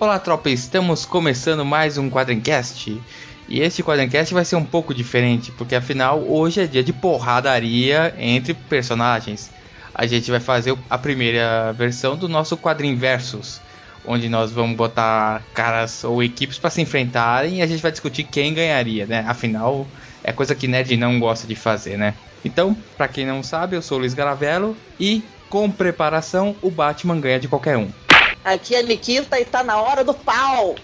Olá, tropa, estamos começando mais um Quadrincast. E este Quadrincast vai ser um pouco diferente, porque afinal hoje é dia de porradaria entre personagens. A gente vai fazer a primeira versão do nosso Quadrinversus, onde nós vamos botar caras ou equipes para se enfrentarem e a gente vai discutir quem ganharia, né? Afinal, é coisa que nerd não gosta de fazer, né? Então, para quem não sabe, eu sou o Luiz Garavello e com preparação o Batman ganha de qualquer um. Aqui é Nikita e tá na hora do pau.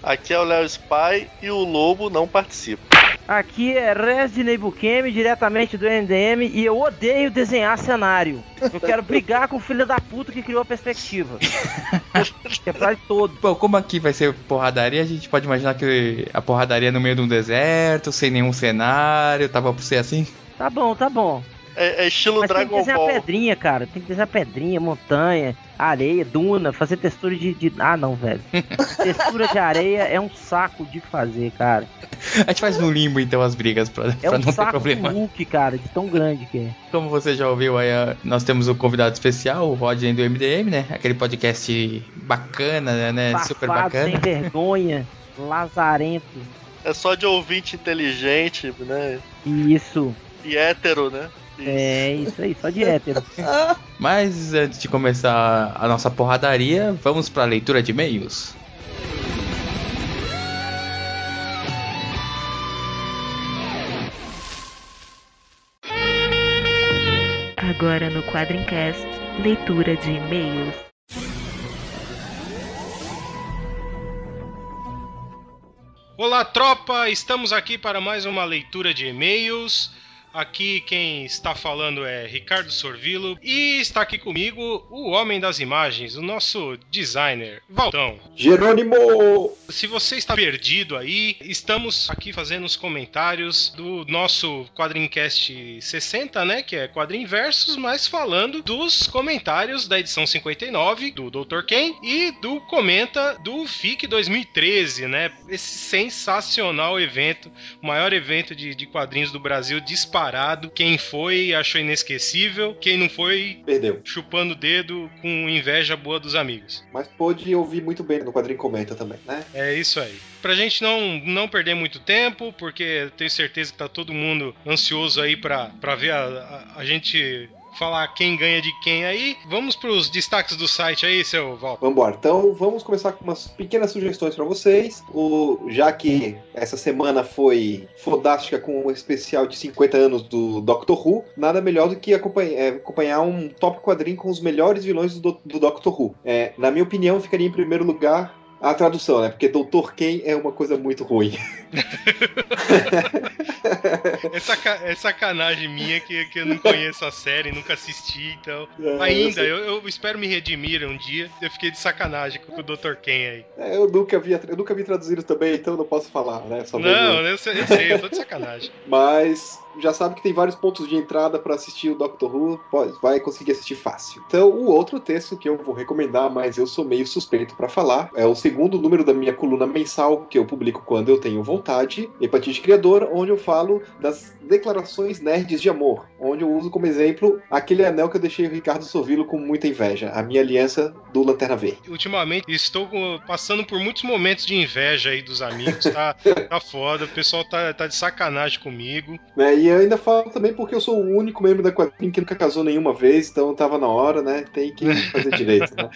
Aqui é o Léo Spy e o Lobo não participa. Aqui é Resident Bukemi, diretamente do NDM, e eu odeio desenhar cenário. Eu quero brigar com o filho da puta que criou a perspectiva. que é pra todo. Bom, como aqui vai ser porradaria, a gente pode imaginar que a porradaria é no meio de um deserto, sem nenhum cenário, tava por ser assim? Tá bom, tá bom. É, é estilo Mas tem que Dragon desenhar Ball. pedrinha, cara. Tem que desenhar pedrinha, montanha, areia, duna, fazer textura de. de- Ah, não, velho. textura de areia é um saco de fazer, cara. A gente faz no limbo então as brigas pra, É pra um não ter saco problema. do Hulk, cara, de tão grande que é. Como você já ouviu aí, nós temos o convidado especial, o Rodney do MDM, né? Aquele podcast bacana, né? Super Safado, bacana. sem vergonha, lazarento. É só de ouvinte inteligente, né? Isso. E hétero, né? É isso aí, só de hétero. Mas antes de começar a nossa porradaria, vamos pra leitura de e-mails. Agora no Quadrincast, leitura de e-mails. Olá, tropa! Estamos aqui para mais uma leitura de e-mails. Aqui quem está falando é Ricardo Sorvilo e está aqui comigo o homem das imagens, o nosso designer, Valdão. Jerônimo! Se você está perdido aí, estamos aqui fazendo os comentários do nosso Quadrincast 60, né? Que é Quadrinversos, mas falando dos comentários da edição 59 do Dr. Ken e do Comenta do FIC 2013, né? Esse sensacional evento, o maior evento de, de quadrinhos do Brasil disparado. Quem foi achou inesquecível, quem não foi Perdeu. chupando o dedo com inveja boa dos amigos. Mas pôde ouvir muito bem no quadrinho comenta também, né? É isso aí. Pra gente não, não perder muito tempo, porque tenho certeza que tá todo mundo ansioso aí pra, pra ver a, a, a gente falar quem ganha de quem aí. Vamos pros destaques do site aí, seu Val. Vamos embora. Então, vamos começar com umas pequenas sugestões para vocês. O, já que essa semana foi fodástica com o especial de 50 anos do Doctor Who, nada melhor do que acompanhar, é, acompanhar um top quadrinho com os melhores vilões do, do Doctor Who. É, na minha opinião, ficaria em primeiro lugar a tradução, né? Porque Doutor Quem é uma coisa muito ruim. É, saca- é sacanagem minha que, que eu não conheço a série, nunca assisti, então. É, Ainda, eu, eu, eu espero me redimir um dia. Eu fiquei de sacanagem com o Dr. Ken aí. É, eu nunca vi, eu nunca vi traduzido também, então não posso falar, né? Só Não, eu sei, eu sei, eu tô de sacanagem. Mas já sabe que tem vários pontos de entrada para assistir o Doctor Who, pode, vai conseguir assistir fácil. Então, o outro texto que eu vou recomendar, mas eu sou meio suspeito para falar, é o segundo número da minha coluna mensal que eu publico quando eu tenho vontade, Hepatite Criador, onde eu falo das declarações nerds de amor, onde eu uso como exemplo aquele anel que eu deixei o Ricardo Sovilo com muita inveja, a minha aliança do Lanterna Verde. Ultimamente estou com- passando por muitos momentos de inveja aí dos amigos, tá, tá foda, o pessoal tá, tá de sacanagem comigo. Né, E eu ainda falo também porque eu sou o único membro da quadrinha que nunca casou nenhuma vez, então tava na hora, né? Tem que fazer direito, né?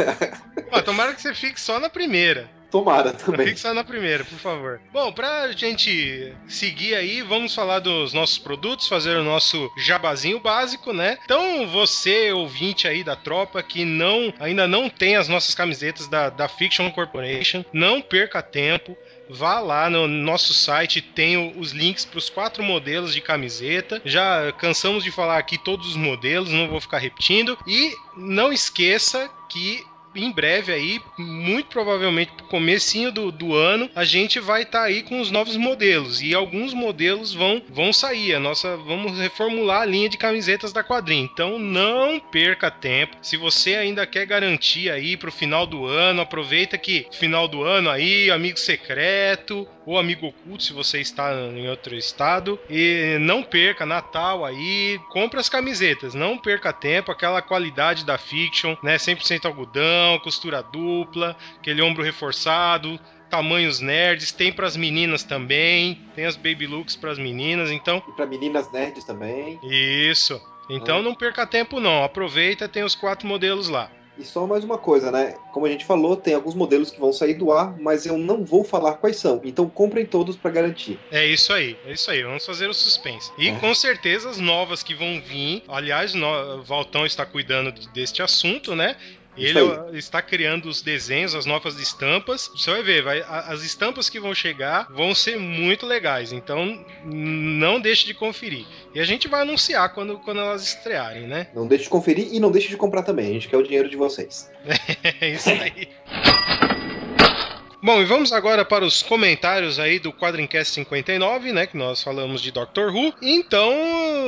Ó, tomara que você fique só na primeira. Tomara também. Fique só na primeira, por favor. Bom, pra gente seguir aí, vamos falar dos nossos produtos, fazer o nosso jabazinho básico, né? Então, você, ouvinte aí da tropa, que não ainda não tem as nossas camisetas da, da Fiction Corporation, não perca tempo. Vá lá no nosso site, tem os links para os quatro modelos de camiseta. Já cansamos de falar aqui todos os modelos, não vou ficar repetindo. E não esqueça que em breve aí, muito provavelmente pro comecinho do, do ano, a gente vai estar tá aí com os novos modelos. E alguns modelos vão, vão sair. A nossa, vamos reformular a linha de camisetas da quadrinha. Então não perca tempo. Se você ainda quer garantir aí pro final do ano, aproveita que final do ano aí, amigo secreto ou amigo oculto, se você está em outro estado. E não perca Natal aí, compre as camisetas, não perca tempo, aquela qualidade da Fiction, né? 100% algodão, costura dupla, aquele ombro reforçado, tamanhos nerds, tem para as meninas também, tem as baby looks para as meninas, então. E para meninas nerds também. Isso. Então ah. não perca tempo não, aproveita, tem os quatro modelos lá. E só mais uma coisa, né? Como a gente falou, tem alguns modelos que vão sair do ar, mas eu não vou falar quais são. Então comprem todos para garantir. É isso aí, é isso aí. Vamos fazer o suspense. E é. com certeza as novas que vão vir. Aliás, o Valtão está cuidando deste assunto, né? Ele está criando os desenhos, as novas estampas. Você vai ver, vai, as estampas que vão chegar vão ser muito legais. Então, não deixe de conferir. E a gente vai anunciar quando, quando elas estrearem, né? Não deixe de conferir e não deixe de comprar também. A gente quer o dinheiro de vocês. é isso aí. Bom, e vamos agora para os comentários aí do Quadrincast 59, né? Que nós falamos de Doctor Who. Então,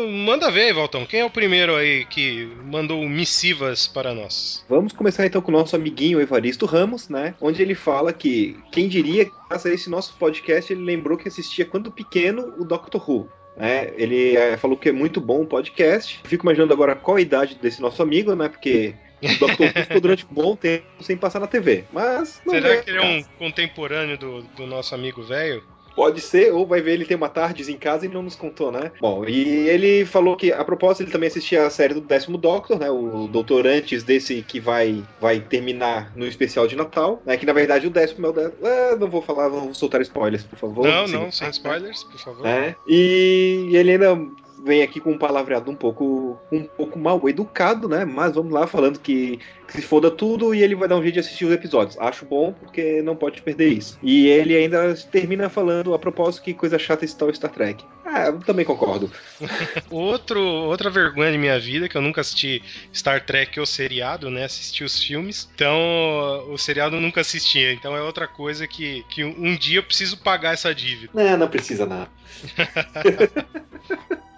manda ver, Valtão. Quem é o primeiro aí que mandou missivas para nós? Vamos começar então com o nosso amiguinho Evaristo Ramos, né? Onde ele fala que quem diria que a esse nosso podcast ele lembrou que assistia quando pequeno o Doctor Who. É, ele é, falou que é muito bom o podcast. Fico imaginando agora qual a idade desse nosso amigo, né? Porque o Dr. Who ficou durante um bom tempo sem passar na TV. Mas. Será que ele é um contemporâneo do, do nosso amigo velho? Pode ser, ou vai ver ele tem uma tardes em casa e não nos contou, né? Bom, e ele falou que, a propósito, ele também assistia a série do décimo Doctor, né? O Doutor antes desse que vai, vai terminar no especial de Natal, né? Que na verdade o décimo é o décimo. Ah, não vou falar, vou soltar spoilers, por favor. Não, não, sem spoilers, por favor. É, e ele ainda vem aqui com um palavreado um pouco um pouco mal educado, né? Mas vamos lá falando que, que, se foda tudo e ele vai dar um jeito de assistir os episódios. Acho bom porque não pode perder isso. E ele ainda termina falando a propósito que coisa chata está o Star Trek. Ah, eu também concordo. Outro, outra vergonha de minha vida que eu nunca assisti Star Trek ou seriado, né? Assisti os filmes. Então, o seriado eu nunca assistia. Então é outra coisa que, que um dia eu preciso pagar essa dívida. Não, não precisa não.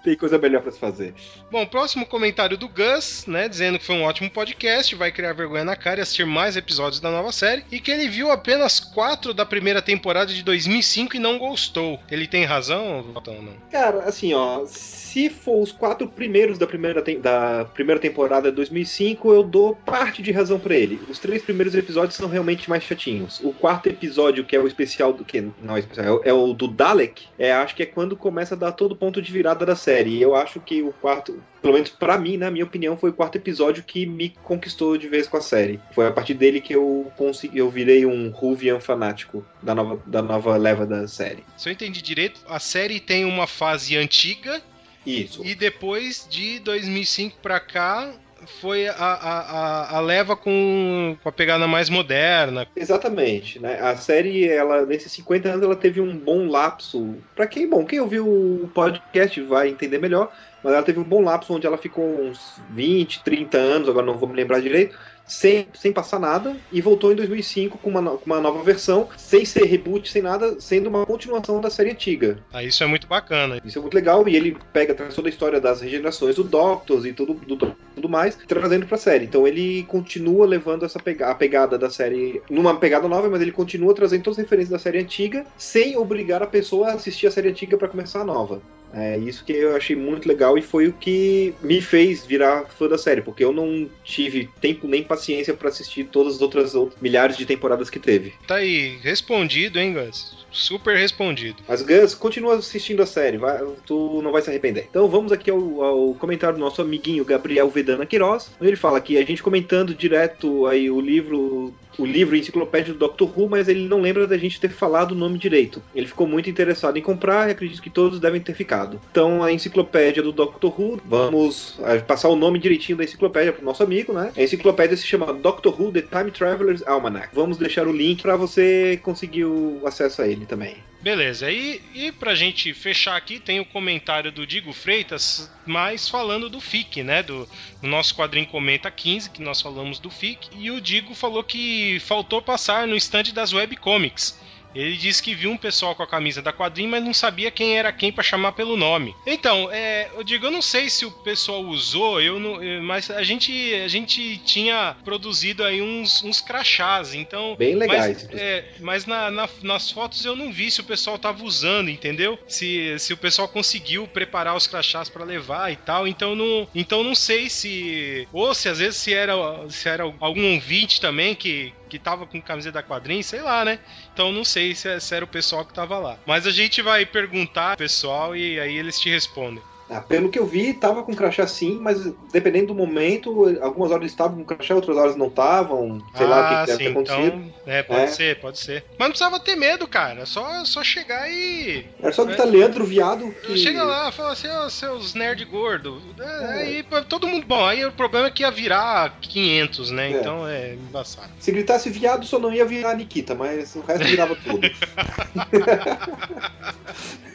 Tem coisa melhor para se fazer. Bom, próximo comentário do Gus, né, dizendo que foi um ótimo podcast, vai criar vergonha na cara e assistir mais episódios da nova série, e que ele viu apenas quatro da primeira temporada de 2005 e não gostou. Ele tem razão, Valtão, não? Cara, assim, ó, se for os quatro primeiros da primeira, da primeira temporada de 2005, eu dou parte de razão para ele. Os três primeiros episódios são realmente mais chatinhos. O quarto episódio, que é o especial do que não é especial, é o do Dalek, é acho que é quando começa a dar todo ponto de virada da série. E eu acho que o quarto, pelo menos para mim, na minha opinião, foi o quarto episódio que me conquistou de vez com a série. Foi a partir dele que eu consegui, eu virei um Ruvian fanático da nova, da nova leva da série. Se eu entendi direito, a série tem uma fase antiga isso. E depois de 2005 para cá foi a, a, a, leva com, com a pegada mais moderna. Exatamente, né? A série, ela nesses 50 anos, ela teve um bom lapso. Para quem, bom, quem ouviu o podcast vai entender melhor, mas ela teve um bom lapso onde ela ficou uns 20, 30 anos, agora não vou me lembrar direito, sem, sem passar nada e voltou em 2005 com uma, com uma nova versão, sem ser reboot, sem nada, sendo uma continuação da série antiga. Ah, isso é muito bacana. Isso é muito legal e ele pega toda a história das regenerações do Doctors e tudo, do, tudo mais, trazendo pra série. Então ele continua levando essa pega a pegada da série numa pegada nova, mas ele continua trazendo todas as referências da série antiga, sem obrigar a pessoa a assistir a série antiga para começar a nova. É isso que eu achei muito legal e foi o que me fez virar fã da série, porque eu não tive tempo nem paciência para assistir todas as outras, milhares de temporadas que teve. Tá aí, respondido, hein, Gus? Super respondido. Mas Gus, continua assistindo a série, vai, tu não vai se arrepender. Então vamos aqui ao, ao comentário do nosso amiguinho Gabriel Vedana Queiroz, ele fala que a gente comentando direto aí o livro o livro enciclopédia do Doctor Who, mas ele não lembra da gente ter falado o nome direito. Ele ficou muito interessado em comprar e acredito que todos devem ter ficado. Então, a enciclopédia do Doctor Who, vamos passar o nome direitinho da enciclopédia pro nosso amigo, né? A enciclopédia se chama Doctor Who The Time Traveler's Almanac. Vamos deixar o link para você conseguir o acesso a ele também. Beleza, e, e pra gente fechar aqui, tem o comentário do Digo Freitas, mas falando do FIC, né? Do, do nosso quadrinho Comenta 15, que nós falamos do FIC, e o Digo falou que faltou passar no stand das webcomics. Ele disse que viu um pessoal com a camisa da quadrinha, mas não sabia quem era quem para chamar pelo nome. Então, é, eu digo, eu não sei se o pessoal usou, eu não, mas a gente, a gente tinha produzido aí uns, uns crachás, então. Bem legais. Mas, é, mas na, na, nas fotos eu não vi se o pessoal tava usando, entendeu? Se, se o pessoal conseguiu preparar os crachás para levar e tal. Então não, então não sei se ou se às vezes se era, se era algum ouvinte também que que tava com camiseta da quadrinha, sei lá, né? Então não sei se, se era o pessoal que tava lá. Mas a gente vai perguntar pessoal e aí eles te respondem. Ah, pelo que eu vi, tava com crachá sim, mas dependendo do momento, algumas horas eles estavam com crachá, outras horas não estavam. Sei lá o que, que deve ter acontecido. Então, é, pode É. ser, pode ser. Mas não precisava ter medo, cara. É Só, só chegar e. Era só gritar Leandro Viado que. Chega lá, fala assim, ó, seus nerd gordo. É, Aí pô, todo mundo. Bom, aí o problema é que ia virar 500, né? É. Então é embaçado. Se gritasse viado, só não ia virar Nikita, mas o resto virava tudo.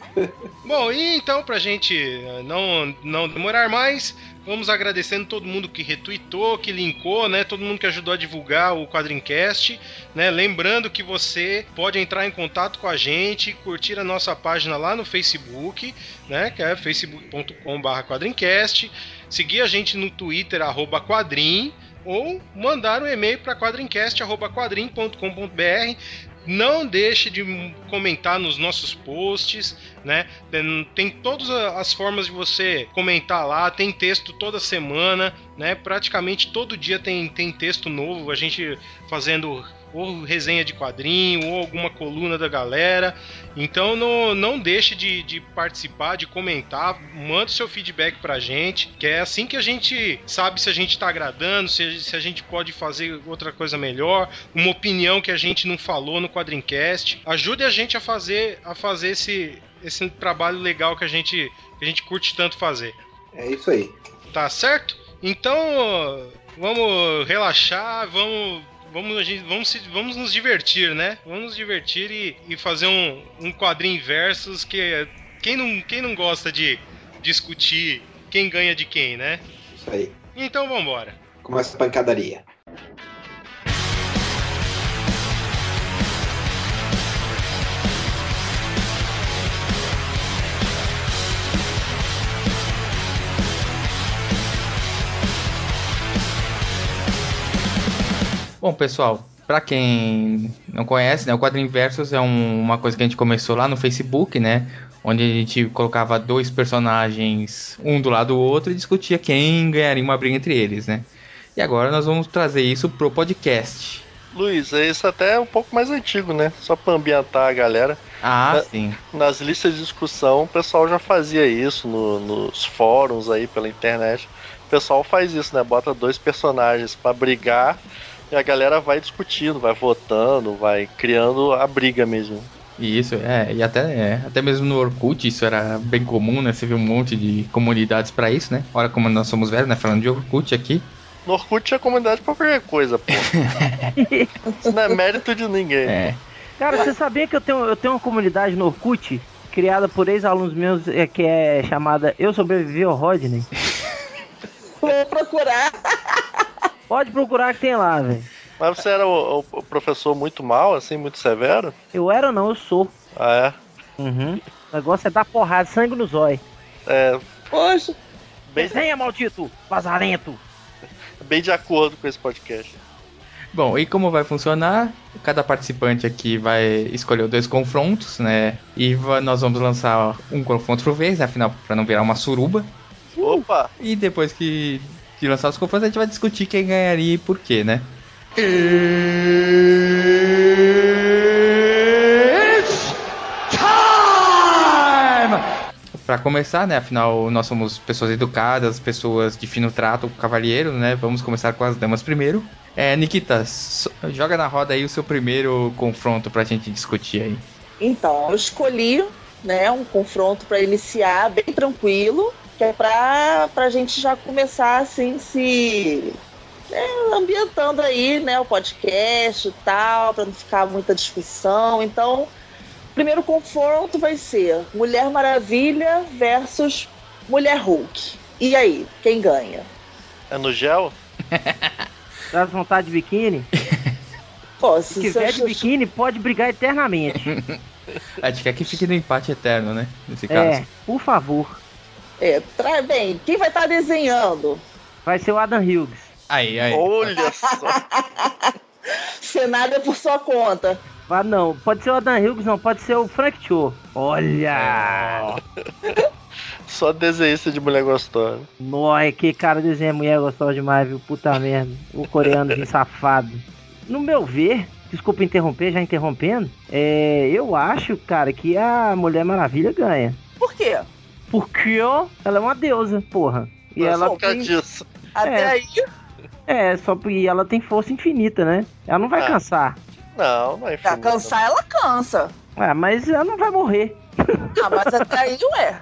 Bom, e então, pra gente eh, não, não demorar mais, vamos agradecendo todo mundo que retweetou, que linkou, né? Todo mundo que ajudou a divulgar o Quadrincast, né? Lembrando que você pode entrar em contato com a gente, curtir a nossa página lá no Facebook, né? Que é facebook.com.br quadrincast, seguir a gente no Twitter, arroba quadrim, ou mandar um e-mail para quadrincast.quadrim.com.br não deixe de comentar nos nossos posts, né? Tem, todas as formas de você comentar lá, tem texto toda semana, né? Praticamente todo dia tem, tem texto novo, a gente fazendo ou resenha de quadrinho, ou alguma coluna da galera. Então não, não deixe de, de participar, de comentar, manda o seu feedback pra gente, que é assim que a gente sabe se a gente tá agradando, se, se a gente pode fazer outra coisa melhor, uma opinião que a gente não falou no Quadrincast. Ajude a gente a fazer, a fazer esse, esse trabalho legal que a gente, que a gente curte tanto fazer. É isso aí. Tá certo? Então, vamos relaxar, vamos vamos, a gente, vamos, se- vamos nos divertir, né? Vamos nos divertir e, e fazer um, um quadrinho versus que quem não, quem não gosta de discutir quem ganha de quem, né? Isso aí. Então vambora. Começa a pancadaria. Bom, pessoal, pra quem não conhece, né, o Quadrinho Versus é um- uma coisa que a gente começou lá no Facebook, né? Onde a gente colocava dois personagens, um do lado do outro, e discutia quem ganharia uma briga entre eles, né? E agora nós vamos trazer isso pro podcast. Luiz, isso até é um pouco mais antigo, né? Só pra ambientar a galera. Ah, Na- sim. Nas listas de discussão, o pessoal já fazia isso no- nos fóruns aí pela internet. O pessoal faz isso, né? Bota dois personagens pra brigar e a galera vai discutindo, vai votando, vai criando a briga mesmo. Isso, é, e até, é, até mesmo no Orkut isso era bem comum, né? Você viu um monte de comunidades pra isso, né? Olha como nós somos velhos, né? Falando de Orkut aqui. No Orkut tinha comunidade pra qualquer coisa, pô. Isso não é mérito de ninguém. É. Cara, você sabia que eu tenho, eu tenho uma comunidade no Orkut, criada por ex-alunos meus, é, que é chamada Eu Sobrevivi ao Rodney? Vou procurar. Pode procurar que tem lá, velho. Mas você era o, o professor muito mal, assim, muito severo? Eu era ou não, eu sou. Ah, Uhum. O negócio é dar porrada, sangue no zóio. é? É Poxa, bem, Desenha, maldito! Vazarento! bem de acordo com esse podcast. Bom, e como vai funcionar? Cada participante aqui vai escolher dois confrontos, né? E nós vamos lançar um confronto por vez, né? afinal, pra não virar uma suruba. Opa! E depois que, que lançar os confrontos, a gente vai discutir quem ganharia e por quê, né? Pra começar, né? Afinal, nós somos pessoas educadas, pessoas de fino trato, cavalheiro, né? Vamos começar com as damas primeiro. É, Nikita, so- joga na roda aí o seu primeiro confronto pra gente discutir aí. então, eu escolhi né? Um confronto para iniciar bem tranquilo, que é pra, pra gente já começar assim se né, ambientando aí, né, o podcast e tal, para não ficar muita discussão. Então, o primeiro confronto vai ser Mulher Maravilha versus Mulher Hulk. E aí, quem ganha? É no gel? Dá vontade de biquíni? Pô, se quiser de biquíni, pode brigar eternamente. A gente quer que fique no empate eterno, né? Nesse É, caso. por favor. É, tra... bem, quem vai estar desenhando? Vai ser o Adam Hughes. Aí, aí. Olha só. Senado é por sua conta. Ah, não, pode ser o Adam Hughes, não, pode ser o Frank Cho. Olha! Só desenhista de mulher gostosa. Nossa, que cara desenha mulher gostosa demais, viu? Puta merda. O coreano safado. No meu ver, desculpa interromper, já interrompendo, é, eu acho, cara, que a Mulher Maravilha ganha. Por quê? Porque ó, ela é uma deusa, porra. E Mas ela causa tem, disso. Até É. aí, é, só porque ela tem força infinita, né? Ela não vai Ah. cansar. Não, não é pra cansar, ela cansa. Ah, mas ela não vai morrer. Ah, mas até aí, ué.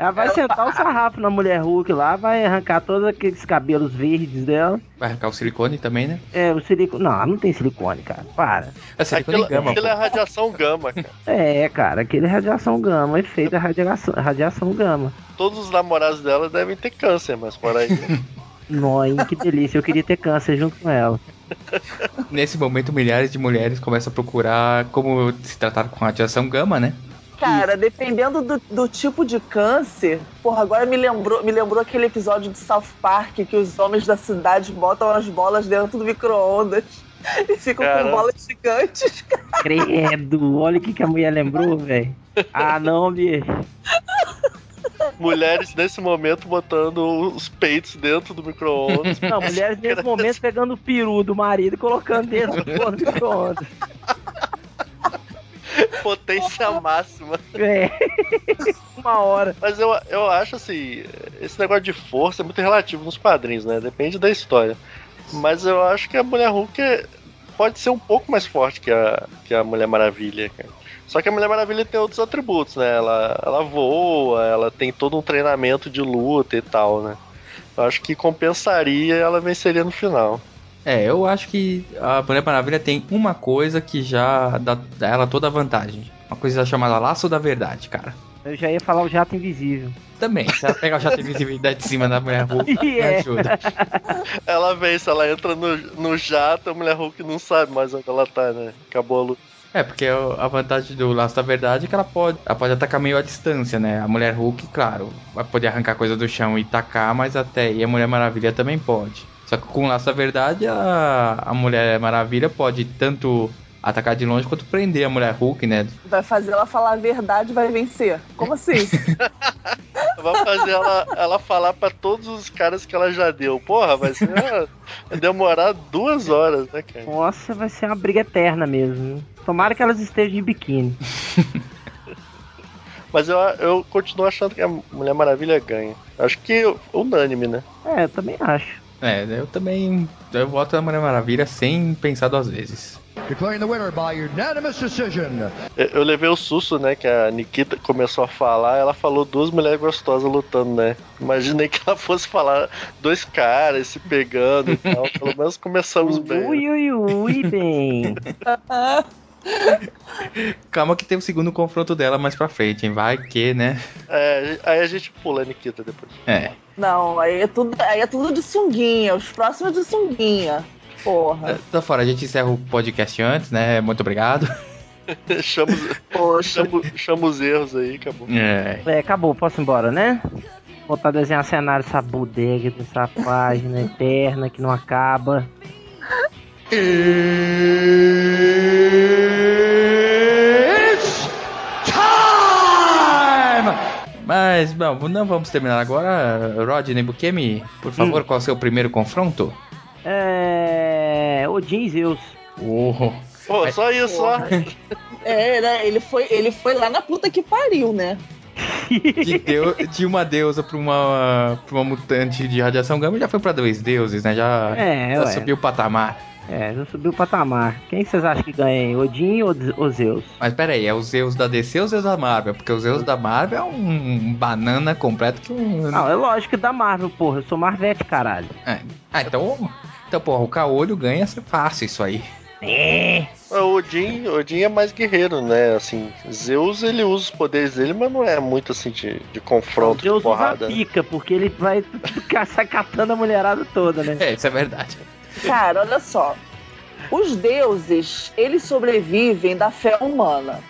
Ela vai Ela- sentar o sarrafo na mulher Hulk lá, vai arrancar todos aqueles cabelos verdes dela. Vai arrancar o silicone também, né? É, o silicone. Não, não tem silicone, cara. Para. É silicone Aquilo, gama, aquilo pô. é radiação gama, cara. É, cara, aquele radiação gama, efeito da radiação, radiação gama. Todos os namorados dela devem ter câncer, mas por aí. Nossa, que delícia, eu queria ter câncer junto com ela. Nesse momento, milhares de mulheres começam a procurar como se tratar com radiação gama, né? Cara, dependendo do, do tipo de câncer, porra, agora me lembrou, me lembrou aquele episódio de South Park que os homens da cidade botam as bolas dentro do micro-ondas e ficam Caramba. com bolas gigantes. Credo, olha o que, que a mulher lembrou, velho. Ah, não, bicho. Mulheres nesse momento botando os peitos dentro do micro-ondas. Não, mulheres nesse momento pegando o peru do marido e colocando dentro do micro-ondas. Potência máxima. É. Uma hora. Mas eu, eu acho assim, esse negócio de força é muito relativo nos quadrinhos, né? Depende da história. Mas eu acho que a Mulher Hulk é- pode ser um pouco mais forte que a, que a Mulher Maravilha, cara. Só que a Mulher Maravilha tem outros atributos, né? Ela, ela voa, ela tem todo um treinamento de luta e tal, né? Eu acho que compensaria e ela venceria no final. É, eu acho que a Mulher Maravilha tem uma coisa que já dá, dá ela toda a vantagem. Uma coisa chamada Laço da Verdade, cara. Eu já ia falar o jato invisível. Também, se ela pegar o jato de visibilidade de cima da Mulher Hulk, me É. ajuda. Ela vence, ela entra no, no jato, a Mulher Hulk não sabe mais onde ela tá, né? Acabou a luta. É, porque a vantagem do Laço da Verdade é que ela pode, ela pode atacar meio à distância, né? A Mulher Hulk, claro, vai poder arrancar coisa do chão e tacar, mas até e a Mulher Maravilha também pode. Só que com o Laço da Verdade, a, a Mulher Maravilha pode tanto atacar de longe quanto prender a Mulher Hulk, né? Vai fazer ela falar a verdade e vai vencer. Como assim? Vai fazer ela, ela falar pra todos os caras que ela já deu. Porra, vai ser. Vai demorar duas horas, né, cara? Nossa, vai ser uma briga eterna mesmo. Tomara que elas estejam de biquíni. Mas eu, eu continuo achando que a Mulher Maravilha ganha. Acho que unânime, né? É, eu também acho. É, eu também eu voto na Mulher Maravilha sem pensar duas vezes. Declaring the winner by unanimous decision. Eu, levei o susto, né? Que a Nikita começou a falar, ela falou duas mulheres gostosas lutando, né? Imaginei que ela fosse falar dois caras se pegando e tal. Pelo menos começamos bem. Ui, ui, ui, bem. Calma que tem o segundo confronto dela mais pra frente, hein? Vai que, né? É, aí a gente pula a Nikita depois. É. Não, aí é tudo, aí é tudo de sunguinha. Os próximos de sunguinha. Porra. Tá fora, a gente encerra o podcast antes, né? Muito obrigado. chama, os- chama, chama os erros aí, acabou. É. É, acabou, posso ir embora, né? Voltar a desenhar cenário, essa bodega dessa página eterna que não acaba. Mas, bom, não vamos terminar agora. Rodney Bukemi, por favor, qual é o seu primeiro confronto? É. Odin e Zeus. Oh. Pô, só isso, só. É, né? Ele foi, ele foi lá na puta que pariu, né? de, deu- de uma deusa pra uma, pra uma mutante de radiação gama já foi pra dois deuses, né? Já, É, já subiu o patamar. É, já subiu o patamar. Quem vocês acham que ganha aí? Odin ou, ou Zeus? Mas pera aí, é o Zeus da DC ou o Zeus da Marvel? Porque o Zeus da Marvel é um banana completo que um. Não, é lógico da Marvel, porra. Eu sou Marvete, caralho. É. Ah, então. Então, porra, o Caolho ganha fácil isso aí. É. O Odin, Odin é mais guerreiro, né? Assim, Zeus ele usa os poderes dele, mas não é muito assim de, de confronto, Zeus de porrada. usa pica, porque ele vai ficar sacatando a mulherada toda, né? É, isso é verdade. Cara, olha só. Os deuses, eles sobrevivem da fé humana.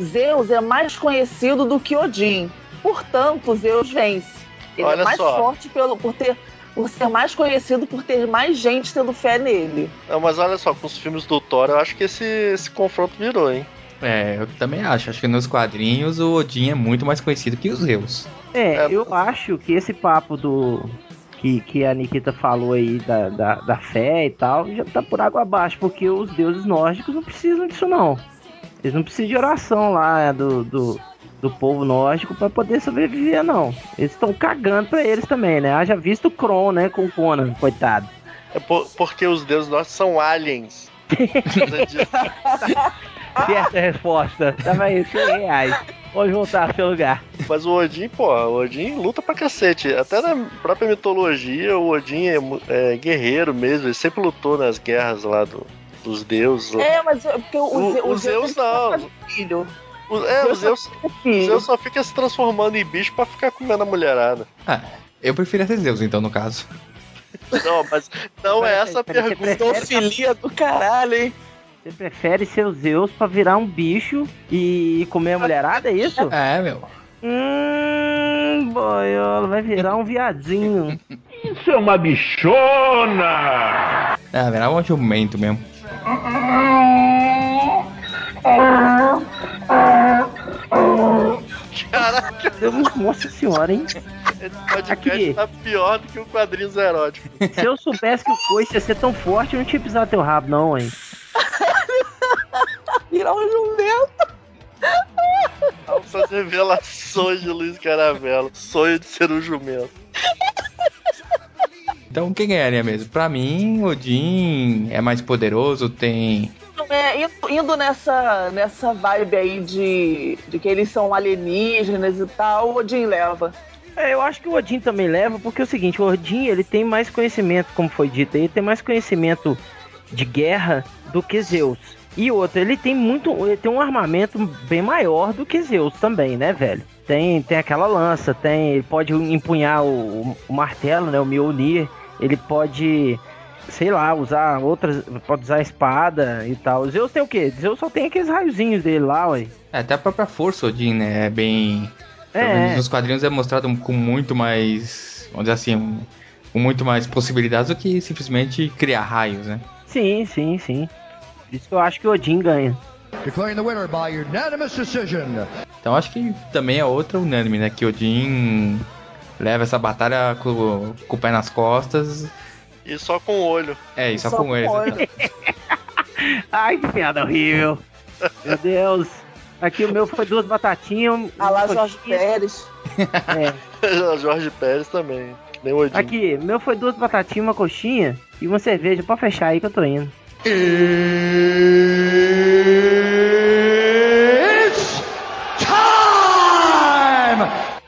Zeus é mais conhecido do que Odin. Portanto, Zeus vence. Ele Olha é mais só. forte pelo, por, ter, por ser mais conhecido por ter mais gente tendo fé nele. Não, mas olha só, com os filmes do Thor, eu acho que esse, esse confronto virou, hein? É, eu também acho. Acho que nos quadrinhos o Odin é muito mais conhecido que o Zeus. É, eu acho que esse papo do. Que, que a Nikita falou aí da, da, da fé e tal, já tá por água abaixo, porque os deuses nórdicos não precisam disso, não. Eles não precisam de oração lá do, do, do povo nórdico pra poder sobreviver, não. Eles estão cagando pra eles também, né? Haja visto o Kron, né? Com o Conan, coitado. É por- porque os deuses nossos são aliens. Certa resposta. Tava aí, 100 reais. Pode voltar ao seu lugar. Mas o Odin, pô, o Odin luta pra cacete. Até na própria mitologia, o Odin é, é guerreiro mesmo. Ele sempre lutou nas guerras lá do- dos deuses. lá. É, mas é porque o, O- o Zeus não. filho. O, é, o Zeus o. Zeus só fica se transformando em bicho pra ficar comendo a mulherada. Ah, eu preferia ser Zeus, então, no caso. Não, mas não é essa a pergunta. Pedofilia do caralho, hein? Você prefere ser o Zeus pra virar um bicho e comer a mulherada, é isso? É, meu. Hum, boiola, vai virar um viadinho. Isso é uma bichona! É, era um jumento mesmo. Caraca, Deus, nossa senhora, hein? esse podcast Aqui. tá pior do que o quadrinhos eróticos. Se eu soubesse que o coice ia ser tão forte, eu não tinha pisado teu rabo, não, hein? Virar um jumento. Altas revelações de Luiz Caravelo. Sonho de ser um jumento. Então, quem ganharia mesmo? Pra mim, Odin é mais poderoso, tem. É, indo, indo nessa, nessa vibe aí de, de que eles são alienígenas e tal, o Odin leva. É, eu acho que o Odin também leva, porque é o seguinte, o Odin, ele tem mais conhecimento, como foi dito, ele tem mais conhecimento de guerra do que Zeus. E outro, ele tem muito, ele tem um armamento bem maior do que Zeus também, né, velho? Tem, tem aquela lança, tem, ele pode empunhar o, o martelo, né, o Mjolnir, ele pode, sei lá, usar outras, pode usar a espada e tal. Zeus tem o quê? Zeus só tem aqueles raiozinhos dele lá, ué. É, até a própria força, Odin, né? É bem. É. nos quadrinhos é mostrado com muito mais. Vamos dizer assim, com muito mais possibilidades do que simplesmente criar raios, né? Sim, sim, sim. Por isso que eu acho que o Odin ganha. Declaring the winner by unanimous decision. Então acho que também é outra unânime, né? Que Odin leva essa batalha com, com o pé nas costas. E só com o olho. É, e só, Só com com ele. olho. Ai, que piada horrível. Meu Deus. Aqui o meu foi duas batatinhas. A lá Jorge. Pérez. É. Jorge Pérez também. que Nem o Odin. Aqui, meu foi duas batatinhas, uma coxinha e uma cerveja. Pode fechar aí que eu tô indo.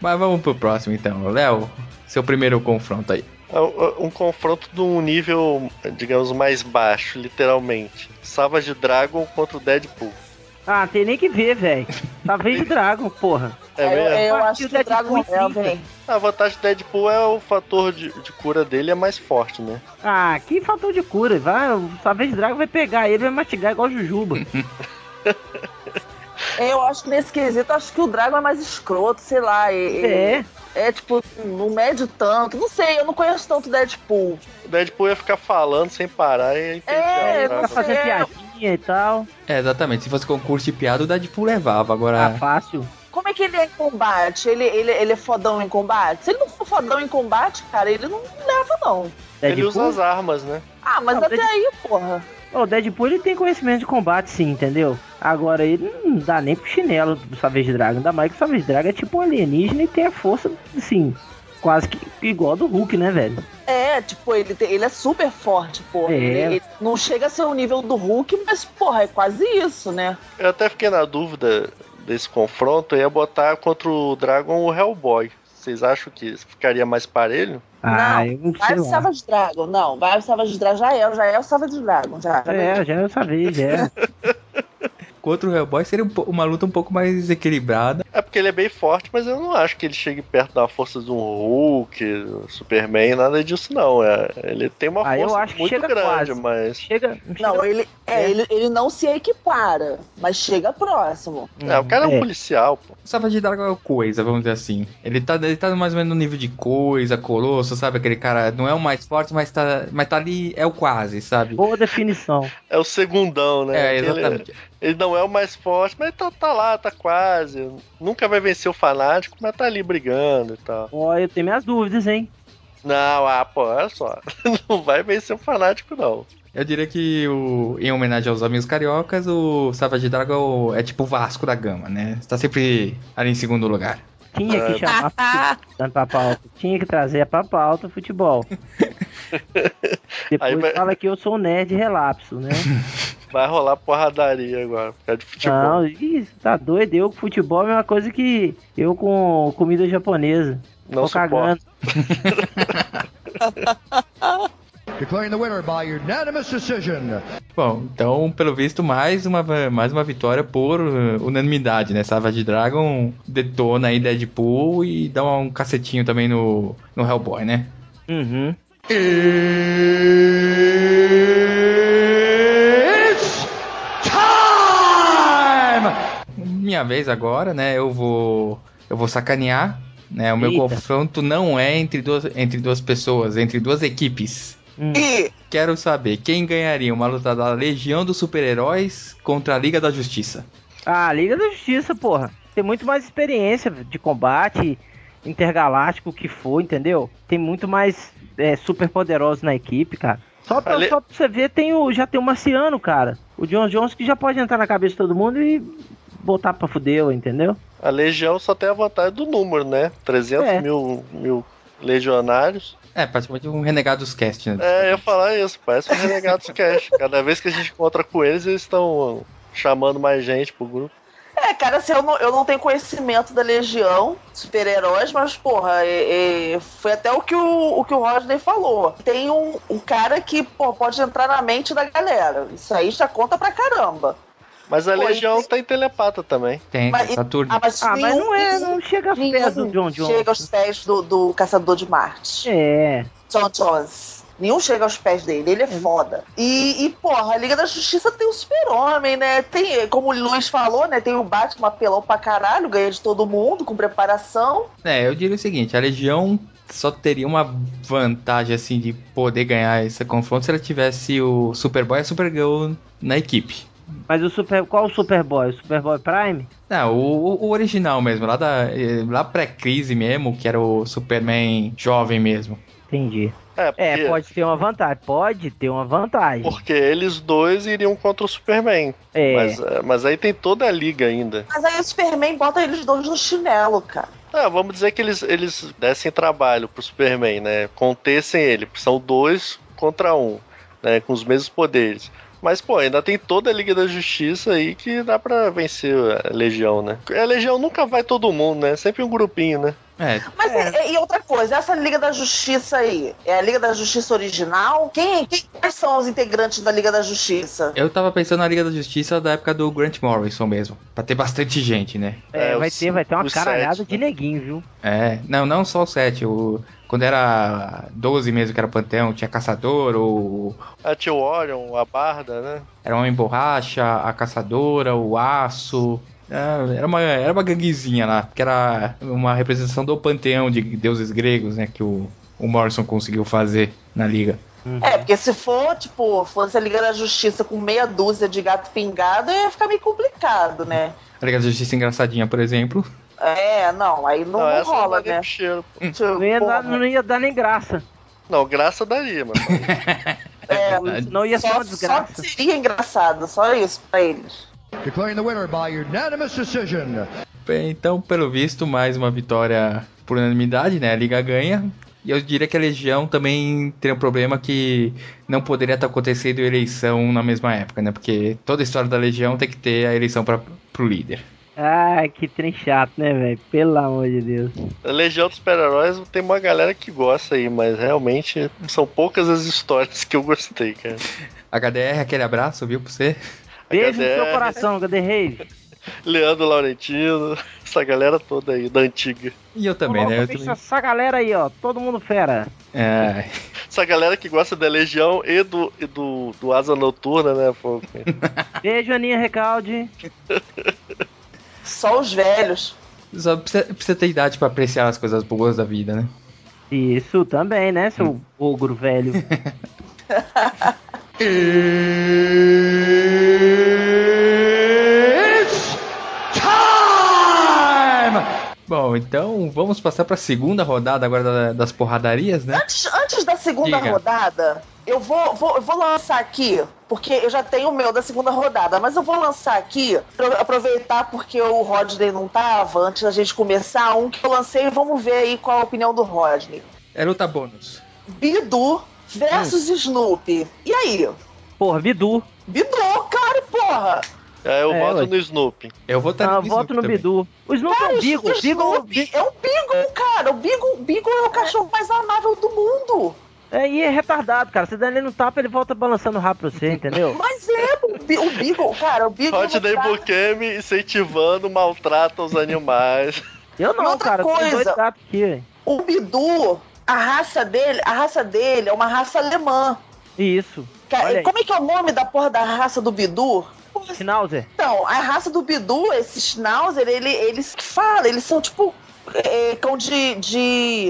Mas vamos pro próximo então. Léo, seu primeiro confronto aí. É um, um confronto de um nível, digamos, mais baixo, literalmente. Savage Dragon contra o Deadpool. Ah, tem nem que ver, velho. Savage Dragon, porra. É eu, mesmo? eu Partiu acho que o Dragon fica. hein? A vantagem do Deadpool é o fator de, de cura dele é mais forte, né? Ah, que fator de cura. Vai, o Savage Dragon vai pegar ele, vai mastigar igual Jujuba. Eu acho que nesse quesito, acho que o Dragon é mais escroto, sei lá. É, É. é tipo, não mede tanto. Não sei, eu não conheço tanto Deadpool. O Deadpool ia ficar falando sem parar e É, Dragon. fazer É. piadinha e tal. É, exatamente. Se fosse concurso de piada, o Deadpool levava. Ah, Agora, fácil. Como é que ele é em combate? Ele, ele, ele é fodão em combate? Se ele não for fodão em combate, cara, ele não leva, não. Ele usa Deadpool? as armas, né? Ah, mas Não, até Deadpool- aí, porra. O Deadpool ele tem conhecimento de combate sim, entendeu? Agora ele não dá nem pro chinelo do Savage Dragon. Ainda mais que o Savage Dragon é tipo um alienígena e tem a força, assim, quase que igual a do Hulk, né, velho? É, tipo, ele, tem- ele é super forte, porra. É. Ele, ele não chega a ser o nível do Hulk, mas, porra, é quase isso, né? Eu até fiquei na dúvida desse confronto, eu ia botar contra o Dragon o Hellboy. Vocês acham que ficaria mais parelho? Ah, eu não Vai o. Savage Dragon, não. Vai o Savage Dragon, já é, já é o Savage Dragon, já. já É, já é o Savage, é. Contra o Hellboy seria um uma luta um pouco mais equilibrada. É porque ele é bem forte, mas eu não acho que ele chegue perto da força de um Hulk, Superman, nada disso não. É, ele tem uma Ah, eu força muito chega grande, quase. mas. Chega. Não, ele, é, Ele, ele não se equipara, mas chega próximo. É, o cara é um policial, pô. O Savage Dragon é o coisa, vamos dizer assim. Ele tá, ele tá mais ou menos no nível de coisa, colosso, sabe? Aquele cara não é o mais forte, mas tá, mas tá ali, é o quase, sabe? Boa definição. É o segundão, né? É, exatamente. Ele, não é o mais forte, mas tá, tá lá, tá quase. Nunca vai vencer o fanático, mas tá ali brigando e tal. Ó, eu tenho minhas dúvidas, hein? Não, ah, pô, olha só. Não vai vencer o fanático, não. Eu diria que, o, em homenagem aos amigos cariocas, o Savage Dragon é tipo o Vasco da Gama, né? Está sempre ali em segundo lugar. Tinha É. que chamar futebol pra pauta. Tinha que trazer pra pauta futebol. Depois Aí fala que eu sou um nerd relapso, né? Vai rolar porradaria agora, por causa de futebol. Não, isso tá doido. Eu com futebol é a mesma coisa que eu com comida japonesa. Não Tô cagando. Declaring the winner by unanimous decision. Bom, então, pelo visto, mais uma, mais uma vitória por uh, unanimidade, né? Savage Dragon detona aí Deadpool e dá um cacetinho também no, no Hellboy, né? Uhum. Minha vez agora, né? Eu vou. Eu vou sacanear. Né? O meu Eita. confronto não é entre duas, entre duas pessoas, entre duas equipes. Hum. E Quero saber quem ganharia uma luta da Legião dos Super-Heróis contra a Liga da Justiça. Ah, Liga da Justiça, porra. Tem muito mais experiência de combate intergaláctico que for, entendeu? Tem muito mais é, super poderosos na equipe, cara. Só pra, Ale- só pra você ver, tem o, já tem o Marciano, cara. O John Jones que já pode entrar na cabeça de todo mundo e botar pra fuder, entendeu? A Legião só tem a vantagem do número, né? 300 É. mil, mil legionários. É, praticamente um Renegados Cast, né? É, eu ia falar isso, parece um Renegados Cash. Cada vez que a gente encontra com eles, eles estão chamando mais gente pro grupo. É, cara, assim, eu não, eu não tenho conhecimento da Legião, super-heróis, mas, porra, é- é, foi até o que o, o que o Rodney falou. Tem um, um cara que, pô, pode entrar na mente da galera. Isso aí já conta pra caramba. Mas a Pô, Legião e tem telepata também. Tem, Mas- Saturno. Ah, mas, Ah, mas nenhum- não é, não chega aos pés do John Jones. Chega aos pés do, do Caçador de Marte. É. John Jones. Nenhum chega aos pés dele, ele é foda. E, e, porra, a Liga da Justiça tem o super-homem, né? Tem, como o Luiz falou, né? Tem o Batman apelão pra caralho, ganha de todo mundo, com preparação. É, eu diria o seguinte, a Legião só teria uma vantagem, assim, de poder ganhar esse confronto se ela tivesse o Superboy e a Supergirl na equipe. Mas o Super. Qual o Superboy? O Superboy Prime? Não, o, o original mesmo, lá da eh, lá pré-crise mesmo, que era o Superman jovem mesmo. Entendi. É, porque, É, pode ter uma vantagem. Pode ter uma vantagem. porque eles dois iriam contra o Superman. É. Mas, é, mas aí tem toda a liga ainda. Mas aí o Superman bota eles dois no chinelo, cara. Ah, vamos dizer que eles, eles dessem trabalho pro Superman, né? Contessem ele. São dois contra um, né? Com os mesmos poderes. Mas, pô, ainda tem toda a Liga da Justiça aí que dá pra vencer a Legião, né? A Legião nunca vai todo mundo, né? Sempre um grupinho, né? É, Mas e, e outra coisa, essa Liga da Justiça aí, é a Liga da Justiça original? Quem, quem quais são os integrantes da Liga da Justiça? eu tava pensando na Liga da Justiça da época do Grant Morrison mesmo, pra ter bastante gente, né? É, É, vai os- ter, vai ter uma caralhada sete, de neguinho, viu? É, não, não só o 7, o, quando era 12 mesmo que era o Panteão, tinha Caçador, o, A Tio Orion, a Barda, né? era Homem Borracha, a Caçadora, o Aço. é, Era uma, era uma ganguezinha lá, que era uma representação do panteão de deuses gregos, né? Que o, o Morrison conseguiu fazer na liga. É, porque se for, tipo, fosse a Liga da Justiça com meia dúzia de gato pingado, ia ficar meio complicado, né? A Liga da Justiça Engraçadinha, por exemplo. É, não, aí não, Não, não não rola, nem né? cheiro. Tipo, Não ia, dar, porra, não ia dar nem graça. Não, graça daria, mano. é, verdade. Não ia ser só, uma só desgraça. seria engraçado, só isso pra eles. Declaring the winner by unanimous decision. Bem, então, pelo visto, mais uma vitória por unanimidade, né? A Liga ganha. E eu diria que a Legião também tem um problema que não poderia estar acontecendo eleição na mesma época, né? Porque toda a história da Legião tem que ter a eleição para pro líder. Ah, que trem chato, né, velho? Pelo amor de Deus. A Legião dos Super-Heróis tem uma galera que gosta aí, mas realmente são poucas as histórias que eu gostei, cara. HDR, aquele abraço, viu, pra você? Beijo no seu HDR. coração, HD Reis. Leandro Laurentino, essa galera toda aí, da antiga. E eu também, né? Eu também... Essa galera aí, ó, todo mundo fera. É, Essa galera que gosta da Legião e do, e do, do Asa Noturna, né, pô? Beijo, Aninha Recalde. Só os velhos. só precisa, precisa ter idade pra apreciar as coisas boas da vida, né? Isso também, né, seu ogro velho. Bom, então vamos passar pra segunda rodada agora da- das porradarias, né? Antes, antes da segunda Diga. rodada, eu vou, vou, eu vou lançar aqui, porque eu já tenho o meu da segunda rodada, mas eu vou lançar aqui, pra eu aproveitar porque o Rodney não tava, antes da gente começar, um que eu lancei, vamos ver aí qual a opinião do Rodney. É luta bônus. Bidu versus Snoopy. E aí? Porra, Bidu. Bidu, claro, porra! É, eu É, voto ué. no Snoopy. Eu vou estar Ah, eu voto no Bidu. O Snoopy é um Beagle. o Snoopy é um Beagle, cara. O Beagle, Beagle é o cachorro mais amável do mundo. É, e é retardado, cara. Você dá ele no tapa, ele volta balançando o rabo pra você, entendeu? Mas é, o, o Beagle, cara, o Beagle... Rodney Bukemi incentivando maltrata os animais. Eu não, outra cara. coisa. dois gatos aqui. O Bidu, a raça dele, a raça dele é uma raça alemã. Isso. Ca- Olha aí. Como é que é o nome da porra da raça do Bidu? Schnauzer. Então, a raça do Bidu, esse Schnauzer, ele, eles que falam, eles são tipo é, cão de. de...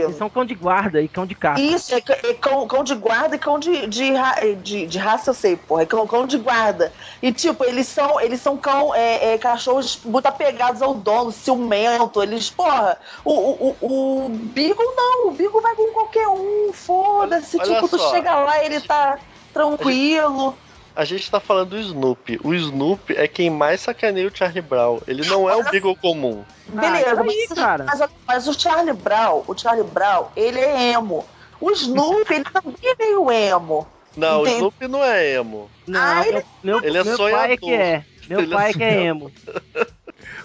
Eles são cão de guarda e cão de caça. Isso, é, é cão, cão de guarda e cão de, de, ra- de, de raça, eu sei, porra. É cão, cão de guarda. E, tipo, eles são, eles são cão, é, é, cachorros muito apegados ao dono, ciumento. Eles, porra, o, o, o, o Beagle não, o Beagle vai com qualquer um, foda-se. Tipo, tu só. chega lá, ele tá tranquilo. A gente tá falando do Snoopy. O Snoopy é quem mais sacaneia o Charlie Brown. Ele não é o Beagle comum. Beleza, Ah, aí, mas, cara. mas, mas o Charlie Brown, o Charlie Brown, ele é emo. O Snoopy, ele também é meio emo. Não, o. Snoopy não é emo. Não, Ai, meu, meu, ele é meu sonhador. pai é que é. Meu Ele é pai é que é emo.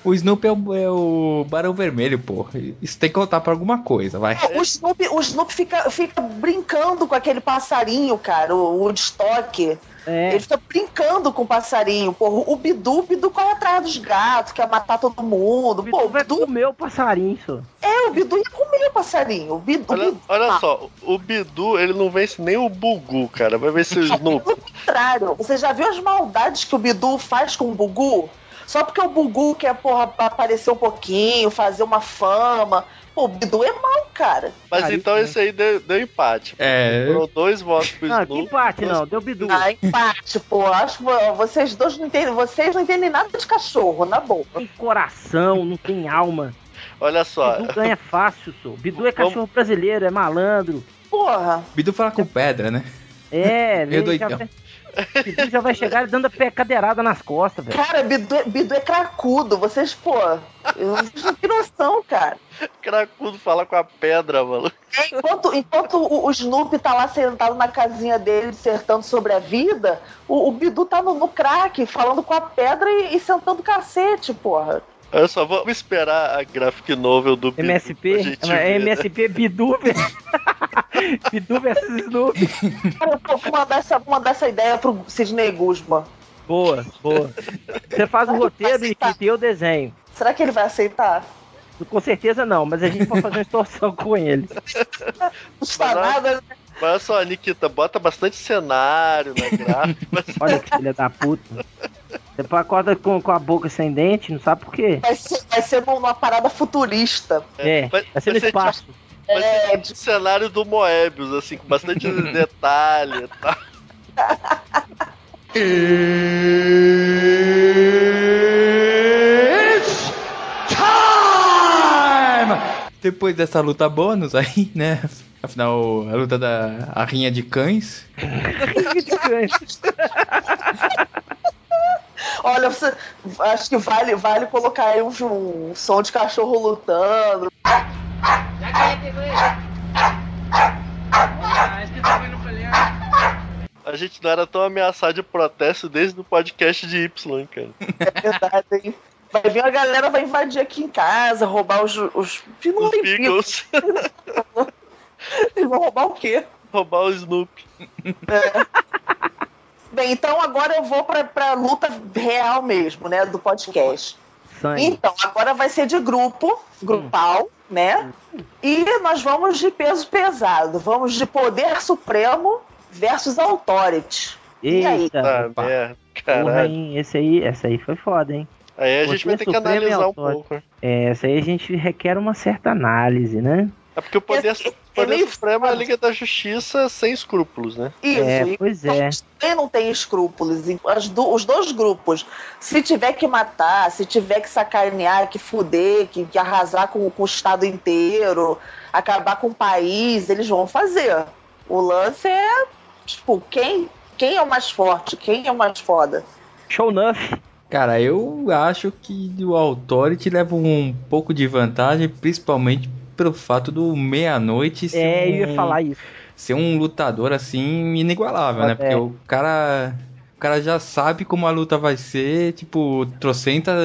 O Snoopy é o, é o Barão Vermelho, pô. Isso tem que contar pra alguma coisa, vai. O Snoopy, o Snoopy fica, fica brincando com aquele passarinho, cara, o Woodstock. É. Ele fica brincando com o passarinho. Porra, o Bidu, o Bidu corre atrás dos gatos, quer matar todo mundo. O Pô, Bidu o vai Bidu, comer o passarinho, só. é, o Bidu ia comer o passarinho. O Bidu, Olha, o Bidu- olha Ah, só, o Bidu, ele não vence nem o Bugu, cara. Vai vencer o Snoopy. Pelo contrário, você já viu as maldades que o Bidu faz com o Bugu? Só porque o Bugu quer, porra, aparecer um pouquinho, fazer uma fama. Pô, o Bidu é mau, cara. Mas então isso, esse aí deu, deu empate. É. Foram dois votos pro Não, que Snoopy. empate dois- não. Deu Bidu. Ah, empate, pô. Acho que vocês dois não entendem. Vocês não entendem nada de cachorro, na boa. Tem coração, não tem alma. Olha só, Bidu ganha fácil, só. Bidu é Vamos- cachorro brasileiro, é malandro. Porra. Bidu fala com pedra, né? É, Meio. Bidu já vai chegar dando a pé cadeirada nas costas, velho. Cara, Bidu, é- Bidu é cracudo. Vocês, pô. Vocês não têm noção, cara. Cracudo fala com a pedra, mano. Enquanto, enquanto o, o Snoopy tá lá sentado na casinha dele, dissertando sobre a vida, o, o Bidu tá no, no crack, falando com a pedra e, e sentando cacete, porra. Olha só, vamos esperar a graphic novel do Bidu. MSP, é né? MSP Bidu, velho. Bidu versus Snoopy. Cara, eu vou mandar essa, vou mandar essa ideia pro Sidney Guzman. Boa, boa. Você faz o roteiro e e eu desenho. Será que ele vai aceitar? Com certeza não, mas a gente pode fazer uma extorsão com eles. Não olha- nada, né? Olha só, Nikita, bota bastante cenário na gráfica. Olha que filha da puta. Você acorda com, com a boca sem dente, não sabe por quê? Vai ser, vai ser numa parada futurista. É, vai- vai ser no vai ser espaço. Vai ser É, tipo o cenário do Moebius, assim, com bastante detalhe e tal. Depois dessa luta bônus aí, né? Afinal, a luta da a rinha de cães. Olha, você, acho que vale, vale colocar aí um, um som de cachorro lutando. A gente não era tão ameaçado de protesto desde o podcast de Y, cara. É verdade, hein? Vai vir a galera, vai invadir aqui em casa, roubar os. os... Não Os Beagles. Eles vão roubar o quê? Roubar o Snoopy. Bem, então agora eu vou pra, pra luta real mesmo, né? Do podcast. Sangue. Então, agora vai ser de grupo, grupal, né? E nós vamos de peso pesado. Vamos de poder supremo versus authority. E aí? Eita, Ah, merda, porra, hein? Esse aí, essa aí foi foda, hein? Aí a gente vai ter que e analisar um pouco. É, essa aí a gente requer uma certa análise, né? É porque o poder, É- é poder meio supremo é a. Liga da Justiça sem escrúpulos, né? Isso, É, e pois é. Quem não tem escrúpulos? As do- os dois grupos, se tiver que matar, se tiver que sacanear, que fuder, que, que arrasar com, com o Estado inteiro, acabar com o país, eles vão fazer. O lance é, tipo, quem, quem é o mais forte? Quem é o mais foda? Show enough. Cara, eu acho que o Authority leva um pouco de vantagem, principalmente pelo fato do meia-noite ser, É, um, ia falar isso. ser um lutador assim inigualável, né? É. Porque o cara. O cara já sabe como a luta vai ser, tipo, trocentas.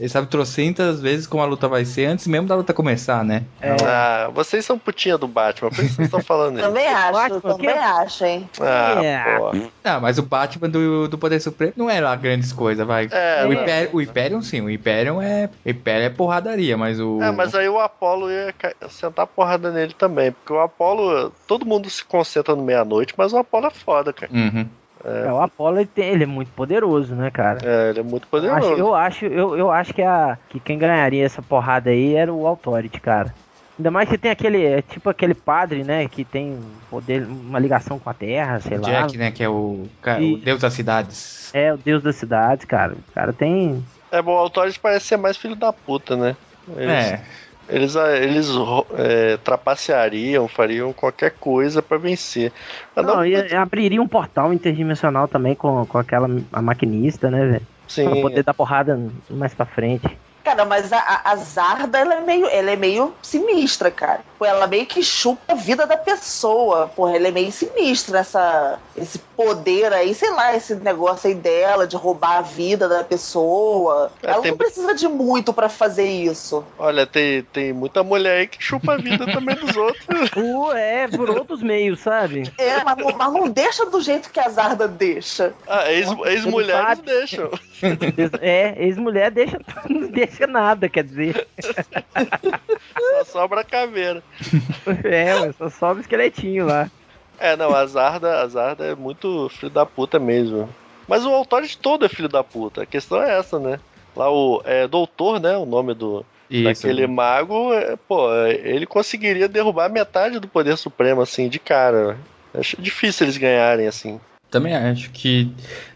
Ele sabe trocentas vezes como a luta vai ser antes mesmo da luta começar, né? É. Ah, vocês são putinha do Batman, por isso que vocês estão falando isso. Também acho, Batman, também que- acho, hein? Ah, É. pô. Ah, mas o Batman do, do Poder Supremo não é lá grandes coisas, vai. É, o. Império, o Imperium sim, o Imperium é. O Império é porradaria, mas o. É, mas aí o Apollo ia sentar porrada nele também, porque o Apollo, todo mundo se concentra no meia-noite, mas o Apollo é foda, cara. Uhum. É, o Apollo ele, tem- ele é muito poderoso, né, cara? É, ele é muito Acho- poderoso. eu acho, eu, eu acho que, a, que quem ganharia essa porrada aí era o Authority, cara. Ainda mais que tem aquele, é tipo aquele padre, né, que tem poder, uma ligação com a terra, sei lá. Jack, né? Que é o, ca- o E- deus das cidades. É, o deus das cidades, cara. O cara tem. É bom, o Authority parece ser mais filho da puta, né? Eles, É. eles, ah, eles é, trapaceariam, fariam qualquer coisa pra vencer. Mas Não, não, e abriria um portal interdimensional também com, com aquela a maquinista, né, velho? sim, Pra poder dar porrada mais pra frente. Cara, mas a, a- a Zarda, ela é, meio, ela é meio sinistra, cara. Pô, ela meio que chupa a vida da pessoa. Porra, ela é meio sinistra, essa, esse poder aí, sei lá, esse negócio aí dela de roubar a vida da pessoa. É, ela tem- não precisa de muito pra fazer isso. olha, tem, tem muita mulher aí que chupa a vida também dos outros. Uh, é, por outros meios, sabe? É, mas não, mas não deixa do jeito que a Zarda deixa. Ah, ex- ex-mulheres deixam. Ex- É, ex-mulher deixa, não deixa nada, quer dizer. Só sobra a caveira. É, ué, só sobe o esqueletinho lá. É, não, a Zarda, a Zarda é muito filho da puta mesmo. Mas o Authority todo é filho da puta. A questão é essa, né? Lá o é, Doutor, né? O nome do Isso. daquele mago, é, pô, é, ele conseguiria derrubar metade do poder supremo assim de cara. Acho difícil eles ganharem assim. Também acho que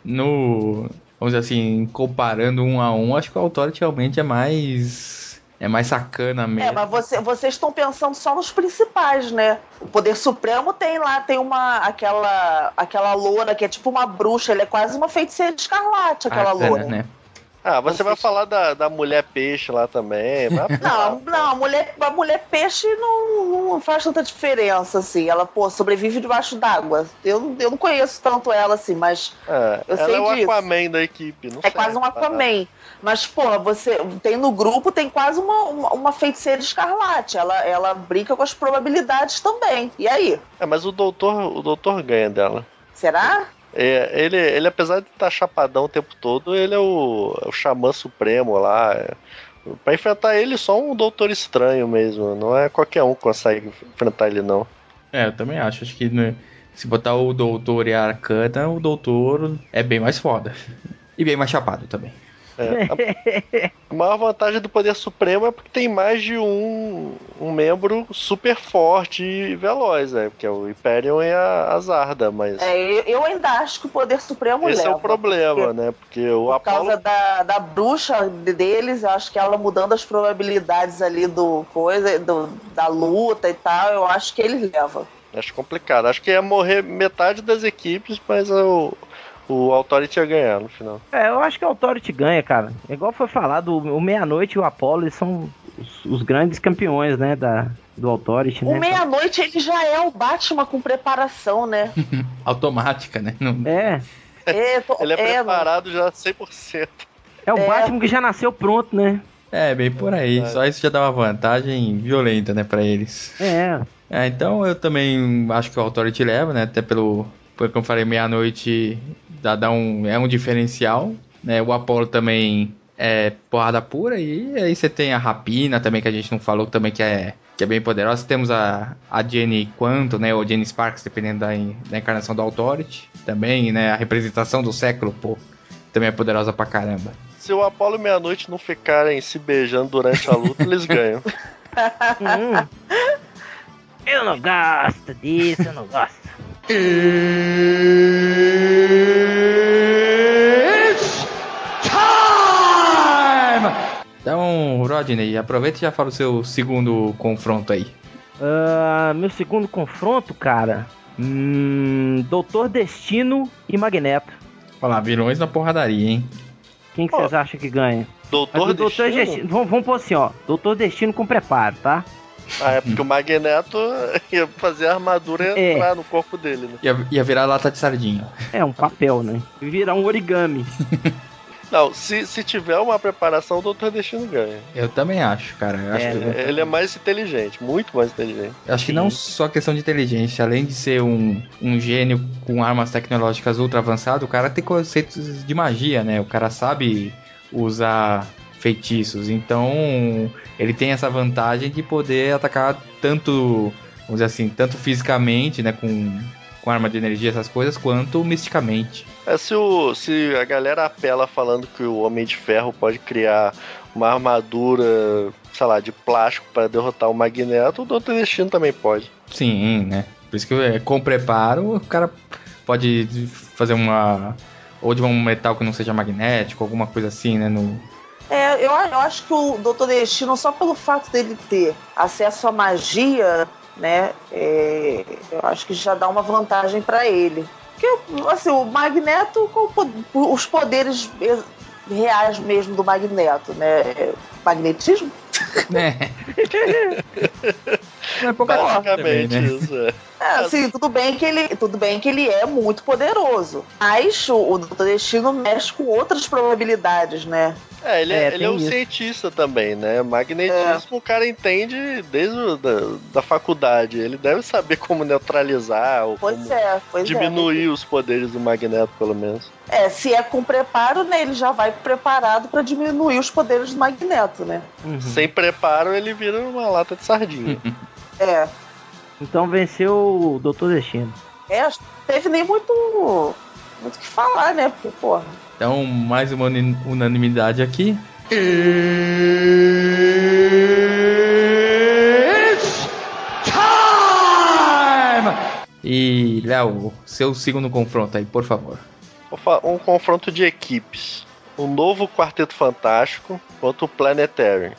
no. Vamos dizer assim, comparando um a um, acho que o Authority realmente é mais. É mais sacana mesmo. É, mas você- vocês estão pensando só nos principais, né? O Poder Supremo tem lá, tem uma. aquela. aquela loura que é tipo uma bruxa, ele é quase uma feiticeira de escarlate, aquela Arcana, loura. né? Ah, você vai falar da, da mulher peixe lá também. Não, não, a mulher, a mulher peixe não, não faz tanta diferença, assim. Ela, pô, sobrevive debaixo d'água. Eu, eu não conheço tanto ela, assim, mas É, Eu ela sei é o disso. Aquaman da equipe. Não é sei. quase um Aquaman. Mas, pô, você tem no grupo, tem quase uma, uma, uma feiticeira escarlate. Ela, ela brinca com as probabilidades também. E aí? É, mas o doutor, o doutor ganha dela. Será? É, ele, ele, apesar de estar chapadão o tempo todo, ele é o, é o xamã supremo lá. É. Pra enfrentar ele, só um doutor estranho mesmo. Não é qualquer um que consegue enfrentar ele, não. É, eu também acho. Acho que né, se botar o Doutor e a Arcana, o Doutor é bem mais foda. E bem mais chapado também. É, a, maior vantagem do poder supremo é porque tem mais de um, um membro super forte e veloz, né? Que é o Hyperion e a, a Zarda, mas É, eu, eu ainda acho que o Poder Supremo esse leva. é o problema, porque- né? Porque o Por Apollo causa da, da bruxa de- deles, eu acho que ela mudando as probabilidades ali do coisa, do, da luta e tal, eu acho que ele leva. Acho complicado. Acho que ia morrer metade das equipes, mas o, O Authority ia ganhar no final. É, eu acho que o Authority ganha, cara. Igual foi falado, o Meia-Noite e o Apollo eles são os, os grandes campeões, né, da, do Authority, O né? meia-noite ele já é o Batman com preparação, né? Automática, né? Não- É, É, tô- Ele é, é, preparado já 100%. é o É. Batman que já nasceu pronto, né? É, bem por aí. Só isso já dá uma vantagem violenta, né, pra eles. É, É, então eu também acho que o Authority leva, né? Até pelo. Porque como eu falei, meia-noite dá, dá um, é um diferencial. Né? O Apollo também é porrada pura. E aí você tem a Rapina também, que a gente não falou também, que é, que é bem poderosa. Temos a, a Jenny Quanto, né? Ou Jenny Sparks, dependendo da, da encarnação do Authority. Também, né? A representação do século, pô. Também é poderosa pra caramba. Se o Apolo e Meia-Noite não ficarem se beijando durante a luta, eles ganham. Hum. Eu não gosto disso, eu não gosto. Então, Rodney, aproveita e já fala o seu segundo confronto aí. Ah, meu segundo confronto, cara. Hum, Doutor Destino e Magneto. Olha lá, vilões na porradaria, hein? Quem que vocês acham que ganha? Doutor o Doutor Destino? Destino. Vamos, vamos pôr assim, ó. Doutor Destino com preparo, tá? Ah, é porque o Magneto ia fazer a armadura É. entrar no corpo dele, né? Ia, ia virar lata de sardinha. É um papel, né? Virar um origami. Não, se, se tiver uma preparação, o Doutor Destino ganha. Eu também acho, cara. Eu acho, É, que, né? Ele é mais inteligente, muito mais inteligente. eu acho que não só questão de inteligência, além de ser um, um gênio com armas tecnológicas ultra avançadas, o cara tem conceitos de magia, né? O cara sabe usar feitiços. Então, ele tem essa vantagem de poder atacar tanto, vamos dizer assim, tanto fisicamente, né? Com, com arma de energia, essas coisas, quanto misticamente. É, se, o, se a galera apela falando que o Homem de Ferro pode criar uma armadura, sei lá, de plástico para derrotar o Magneto, o Doutor Destino também pode. Sim, né? Por isso que é, com preparo o cara pode fazer uma. Ou de um metal que não seja magnético, alguma coisa assim, né? No... É, eu, eu acho que o Doutor Destino, só pelo fato dele ter acesso à magia, né? é, eu acho que já dá uma vantagem pra ele. Porque, assim, o Magneto, com os poderes reais mesmo do Magneto, né? Magnetismo? É. Não é pouca coisa também, Basicamente né? isso. É. É, assim, tudo bem que ele, tudo bem que ele é muito poderoso. Mas o, o Doutor Destino mexe com outras probabilidades, né? É, ele é, É, ele é um isso. cientista também, né? Magnetismo o cara entende desde o, da, da faculdade. Ele deve saber como neutralizar ou Pois como é, pois diminuir os poderes do Magneto, pelo menos. é. É, se é com preparo, né, ele já vai preparado pra diminuir os poderes do Magneto, né? Uhum. Sem preparo, ele vira uma lata de sardinha. É. Então venceu o Doutor Destino. É, acho que não teve nem muito muito o que falar, né? Porque, porra. Então, mais uma unanimidade aqui. E, Léo, seu segundo confronto aí, por favor. Um confronto de equipes. O novo Quarteto Fantástico contra o Planetary.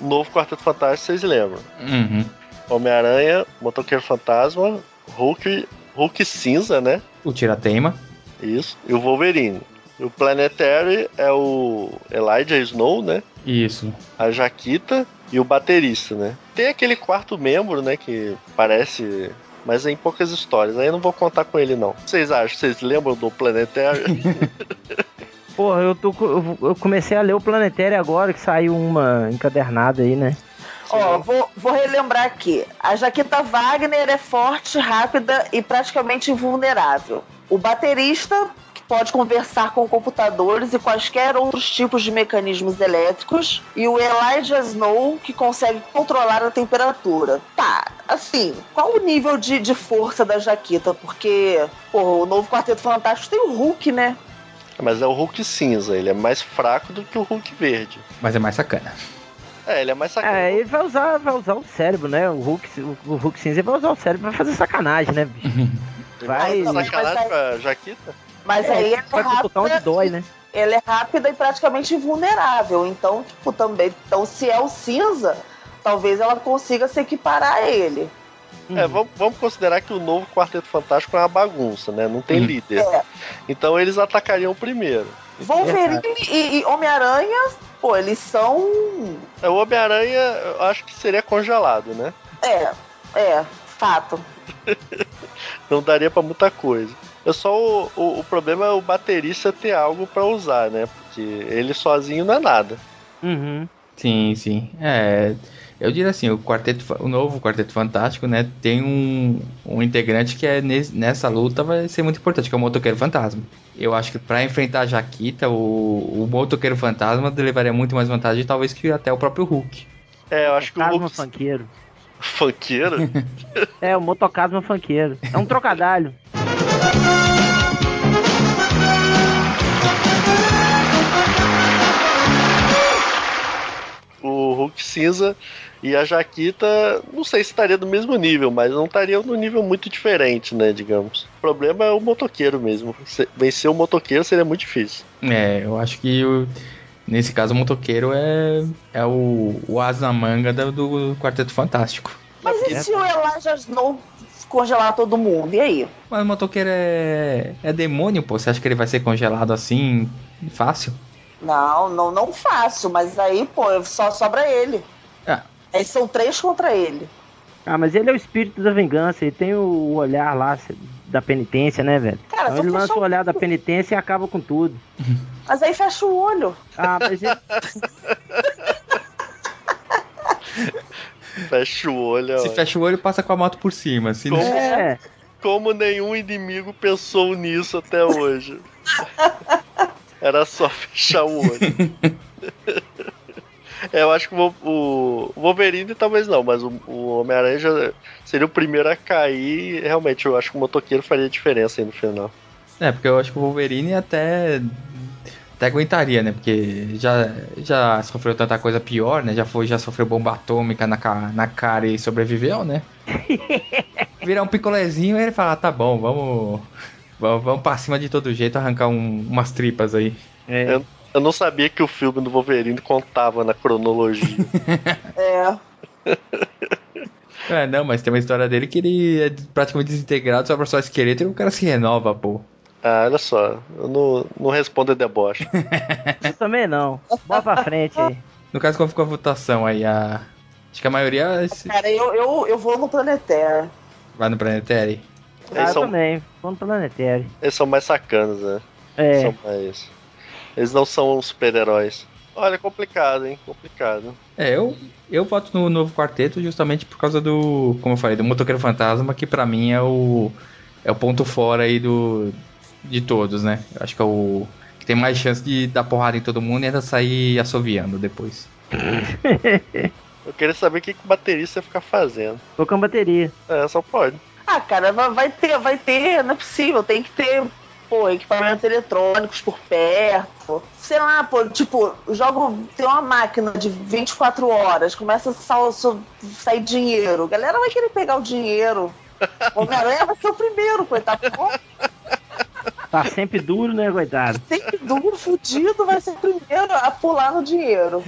O novo Quarteto Fantástico, vocês lembram? Uhum. Homem-Aranha, Motoqueiro Fantasma, Hulk, Hulk cinza, né? O Tirateima. Isso. E o Wolverine. E o Planetary é o Elijah Snow, né? Isso. A Jaquita e o baterista, né? Tem aquele quarto membro, né? Que parece. Mas é em poucas histórias. Aí eu não vou contar com ele, não. Vocês acham? Vocês lembram do Planetary? Porra, eu, tô, eu comecei a ler o Planetário agora, que saiu uma encadernada aí, né? Ó, vou, vou relembrar aqui. A Jaqueta Wagner é forte, rápida e praticamente invulnerável. O baterista, que pode conversar com computadores e quaisquer outros tipos de mecanismos elétricos. E o Elijah Snow, que consegue controlar a temperatura. Tá, assim, qual o nível de, de força da Jaqueta? Porque, pô, o novo Quarteto Fantástico tem o Hulk, né? Mas é o Hulk cinza. Ele é mais fraco do que o Hulk verde. Mas é mais sacana. É, ele é mais sacana. É, ele vai usar, vai usar o cérebro, né? O Hulk, o, o Hulk cinza vai usar o cérebro pra fazer sacanagem, né, bicho? vai- Vai sacanagem Mas com a Jaquita? Mas É, aí é vai computar onde dói, né? ela é rápida e praticamente invulnerável. Então, tipo, também. Então, se é o cinza, talvez ela consiga se equiparar a ele. É, vamos, vamos considerar que o novo Quarteto Fantástico é uma bagunça, né? Não tem Uhum. líder. É. Então eles atacariam primeiro. Wolverine e, e Homem-Aranha, pô, eles são. É, O Homem-Aranha, eu acho que seria congelado, né? É, é, fato. Não daria pra muita coisa. É só o, o, o problema é o baterista ter algo pra usar, né? Porque ele sozinho não é nada. Uhum. Sim, sim. É. Eu diria assim, o quarteto, o novo Quarteto Fantástico, né, tem um, um integrante que é nes- nessa luta vai ser muito importante, que é o Motoqueiro Fantasma. Eu acho que pra enfrentar a Jaquita, o, o Motoqueiro Fantasma levaria muito mais vantagem, talvez que até o próprio Hulk. É, eu acho que o Hulk funkeiro. funkeiro. É, o motocasma funkeiro. É um trocadilho. o Hulk cinza e a Jaquita, não sei se estaria do mesmo nível, mas não estaria no nível muito diferente, né, digamos. O problema é o motoqueiro mesmo. Vencer o motoqueiro seria muito difícil. É, eu acho que o- nesse caso o Motoqueiro é, é o, o as na manga do, do Quarteto Fantástico. Mas e se o Elijah Snow congelar todo mundo? E aí? Mas o Motoqueiro é, é demônio, pô. Você acha que ele vai ser congelado assim, fácil? Não, não, não fácil, mas aí, pô, só sobra ele. Aí são três contra ele. Ah, mas ele é o espírito da vingança, ele tem o olhar lá se- da penitência, né, velho? Cara, então ele lança o o olhar da penitência e acaba com tudo. Mas aí fecha o olho. Ah, mas ele... Fecha o olho. Se ó. fecha o olho, passa com a moto por cima. Se não- Como, É, como nenhum inimigo pensou nisso até hoje. Era só fechar o olho. É, eu acho que o, o Wolverine talvez não, mas o, o Homem-Aranha seria o primeiro a cair. Realmente, eu acho que o motoqueiro faria diferença aí no final. É, porque eu acho que o Wolverine até. Até aguentaria, né? Porque já, já sofreu tanta coisa pior, né? Já foi, já sofreu bomba atômica na, na cara e sobreviveu, né? Virar um picolézinho e ele fala, ah, tá bom, vamos. Vamos, vamos pra cima de todo jeito, arrancar um- umas tripas aí. é. Eu, eu não sabia que o filme do Wolverine contava na cronologia. É. É, não, mas tem uma história dele que ele é praticamente desintegrado, sobra só esqueleto e o cara se renova, pô. ah, olha só, eu não, não respondo a deboche. Eu também não. Bora pra frente aí. No caso, como ficou a votação aí? A... Acho que a maioria se- Cara, eu, eu, eu vou no Planetário. vai no Planetary. Ah, eu são, também. Vamos pro planetário. eles são mais sacanas, né? É. São mais. Eles não são super-heróis. Olha, complicado, hein? Complicado. É, eu, eu voto no novo quarteto justamente por causa do, como eu falei, do Motoqueiro Fantasma, que pra mim é o é o ponto fora aí do de todos, né? Eu acho que é o que tem mais chance de dar porrada em todo mundo e ainda sair assoviando depois. Eu queria saber o que, que o baterista ia ficar fazendo. Tocando bateria. É, só pode. Ah, cara, vai, vai ter, vai ter, não é possível, tem que ter, pô, equipamentos eletrônicos por perto. Sei lá, pô, tipo, o jogo tem uma máquina de 24 horas, começa a sair dinheiro. A galera vai querer pegar o dinheiro. O Homem-Aranha vai ser o primeiro, coitado. Pô, Tá sempre duro, né, coitado? sempre duro, fudido, vai ser o primeiro a pular no dinheiro.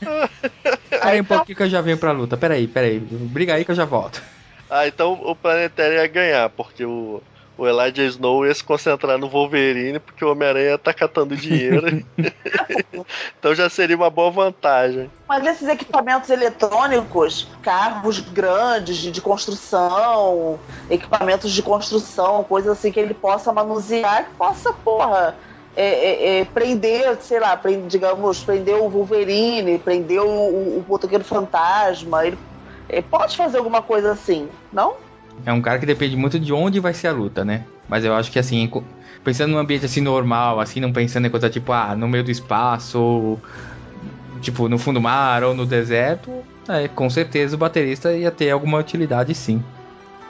Peraí um pouquinho que eu já venho pra luta. Peraí, peraí. Briga aí que eu já volto. Ah, então o Planetário ia ganhar, porque o, o Elijah Snow ia se concentrar no Wolverine, porque o Homem-Aranha tá catando dinheiro. então já seria uma boa vantagem. Mas esses equipamentos eletrônicos, carros grandes de, de construção, equipamentos de construção, coisas assim que ele possa manusear, que possa, porra, é, é, é, prender, sei lá, digamos, prender o Wolverine, prender o, o, o fantasma. Ele, ele pode fazer alguma coisa assim, não? É um cara que depende muito de onde vai ser a luta, né? Mas eu acho que assim, pensando num ambiente assim normal, assim, não pensando em coisa tipo, ah, no meio do espaço, ou tipo, no fundo do mar ou no deserto, é, com certeza o baterista ia ter alguma utilidade sim.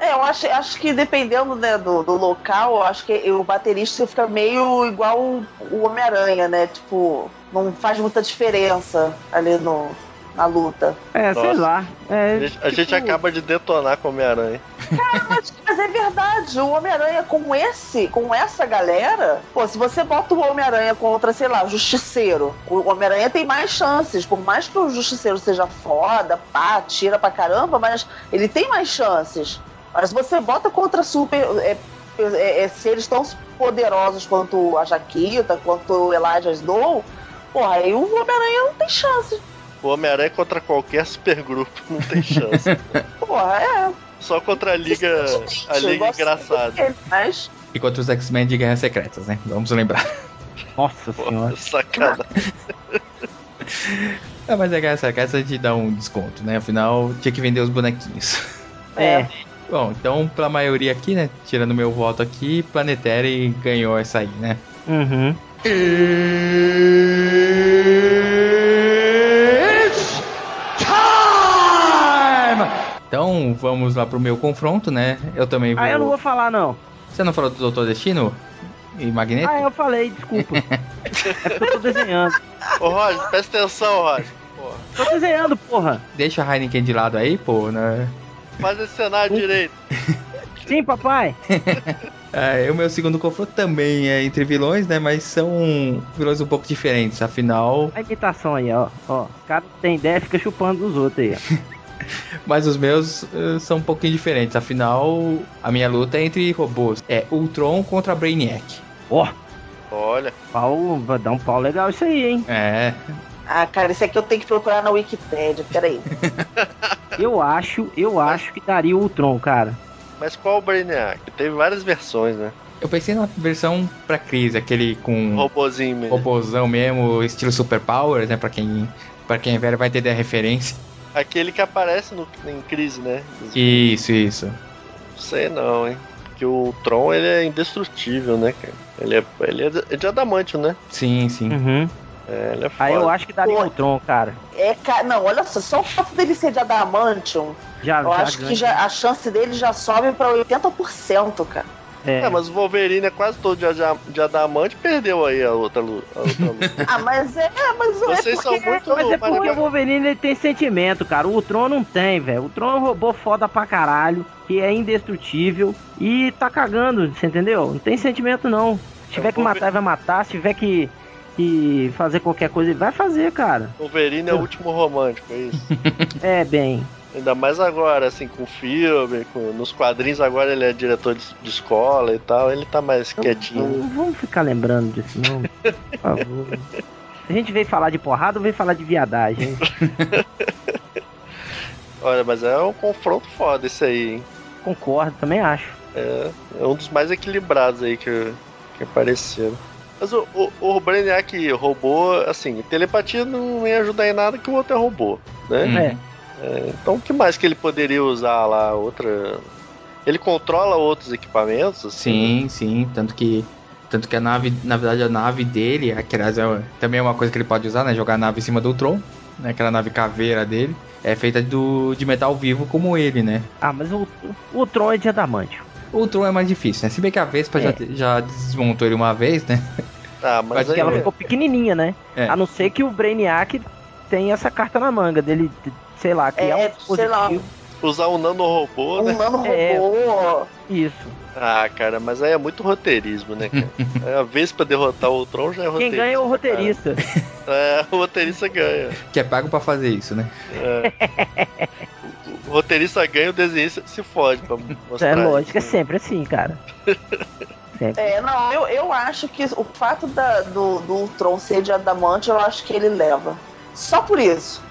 É, eu acho, acho que dependendo né, do, do local, eu acho que o baterista fica meio igual o Homem-Aranha, né? Tipo, não faz muita diferença ali no, na luta. É, sei Nossa. lá. É, A gente, a gente tipo, acaba de detonar com o Homem-Aranha. Cara, mas, mas é verdade, o Homem-Aranha com esse, com essa galera, pô, se você bota o Homem-Aranha contra, sei lá, o Justiceiro, o Homem-Aranha tem mais chances, por mais que o Justiceiro seja foda, pá, tira pra caramba, mas ele tem mais chances. Mas você bota contra super. É, é, é, seres tão poderosos quanto a Jaquita, quanto o Elijah Snow, porra, aí o Homem-Aranha não tem chance. O Homem-Aranha contra qualquer supergrupo não tem chance. Porra, é. Só contra a Liga, a Liga Engraçada. Mas E contra os X-Men de Guerras Secretas, né? Vamos lembrar. Nossa senhora. Sacanagem. É, mas é Guerras Secretas a gente dá um desconto, né? Afinal, tinha que vender os bonequinhos. É. Bom, então, pra maioria aqui, né? Tirando meu voto aqui, Planetary ganhou essa aí, né? Uhum. Então, vamos lá pro meu confronto, né? Eu também vou. Ah, eu não vou falar, não. Você não falou do Doutor Destino? E Magneto? Ah, eu falei, desculpa. é porque eu tô desenhando. Ô, Roger, presta atenção, Roger. Porra, Tô desenhando, porra. Deixa a Heineken de lado aí, pô, né? faz esse cenário direito. Sim, papai. É, o meu segundo confronto também é entre vilões, né? Mas são vilões um pouco diferentes. Afinal, A imitação aí, ó. Ó, o cara tem ideia fica chupando dos outros aí, ó. mas os meus eh, são um pouquinho diferentes. Afinal, a minha luta é entre robôs. É Ultron contra Brainiac. Ó, Olha, pau, vai dar um pau legal isso aí, hein? É, Ah, cara, esse aqui eu tenho que procurar na Wikipédia, peraí. Eu acho, eu acho que daria o Ultron, cara. mas qual o Brainiac? Teve várias versões, né? eu pensei na versão pra crise, aquele com Robozinho mesmo. robôzão mesmo, estilo Super Powers, né? Pra quem, pra quem é velho vai entender a referência. Aquele que aparece no, em crise, né? Isso, isso. Não sei não, hein? Porque o Tron, ele é indestrutível, né, cara? Ele é, ele é de- é adamantio, né? Sim, sim. Uhum. É, ele é foda. Aí eu acho que daria Pô. o Ultron, cara. É, ca- não, olha só, só o fato dele ser de Adamantium, Já, eu já acho que já, a chance dele já sobe pra 80%, cara. É. É, mas o Wolverine é quase todo de, de adamante perdeu aí a outra, lu- a outra luta. Ah, mas é, mas não Vocês é são porque... muito. Mas é porque o Wolverine ele tem sentimento, cara. O Ultron não tem, velho. O Ultron é um robô foda pra caralho, que é indestrutível e tá cagando, você entendeu? Não tem sentimento não. Se tiver É, o que matar, ele vai matar. Se tiver que, que fazer qualquer coisa, ele vai fazer, cara. O Wolverine é o último romântico, é isso. É, bem. Ainda mais agora, assim, com filme, com, nos quadrinhos agora ele é diretor de, de escola e tal, ele tá mais quietinho. Não vamos ficar lembrando disso, não. Por favor. A gente veio falar de porrada ou veio falar de viadagem? hein? Olha, mas é um confronto foda esse aí, hein? Concordo, também acho. É, é um dos mais equilibrados aí que, que apareceram. Mas o, o, o Brainiac robô, assim, telepatia não ia ajudar em nada que o outro é robô, né? Hum. É. É, então o que mais que ele poderia usar lá? Outra. Ele controla outros equipamentos? assim? Sim, sim. Tanto que. Tanto que a nave, na verdade, a nave dele, que aliás é, também é uma coisa que ele pode usar, né? Jogar a nave em cima do Ultron, né? Aquela nave caveira dele. É feita do, de metal vivo como ele, né? Ah, mas o, o Ultron é de adamantio. O Ultron é mais difícil, né? Se bem que a Vespa É. já, já desmontou ele uma vez, né? Ah, mas Mas aí, Porque ela ficou pequenininha, né? É. A não ser que o Brainiac tem essa carta na manga dele, sei lá, criar É, um sei lá, dispositivo. usar um nanorobô, um né? nano É. robô. Isso. Ah, cara, mas aí é muito roteirismo, né, cara? É, a vez pra derrotar o Tron já é Quem roteirista. ganha é o roteirista. cara. É, o roteirista ganha. Que é pago pra fazer isso, né? É. O roteirista ganha, o desenhista se fode pra mostrar. É lógico, é sempre assim, cara. Sempre. É, não, eu, eu acho que o fato da- do, do Ultron ser de adamante, eu acho que ele leva. Só por isso.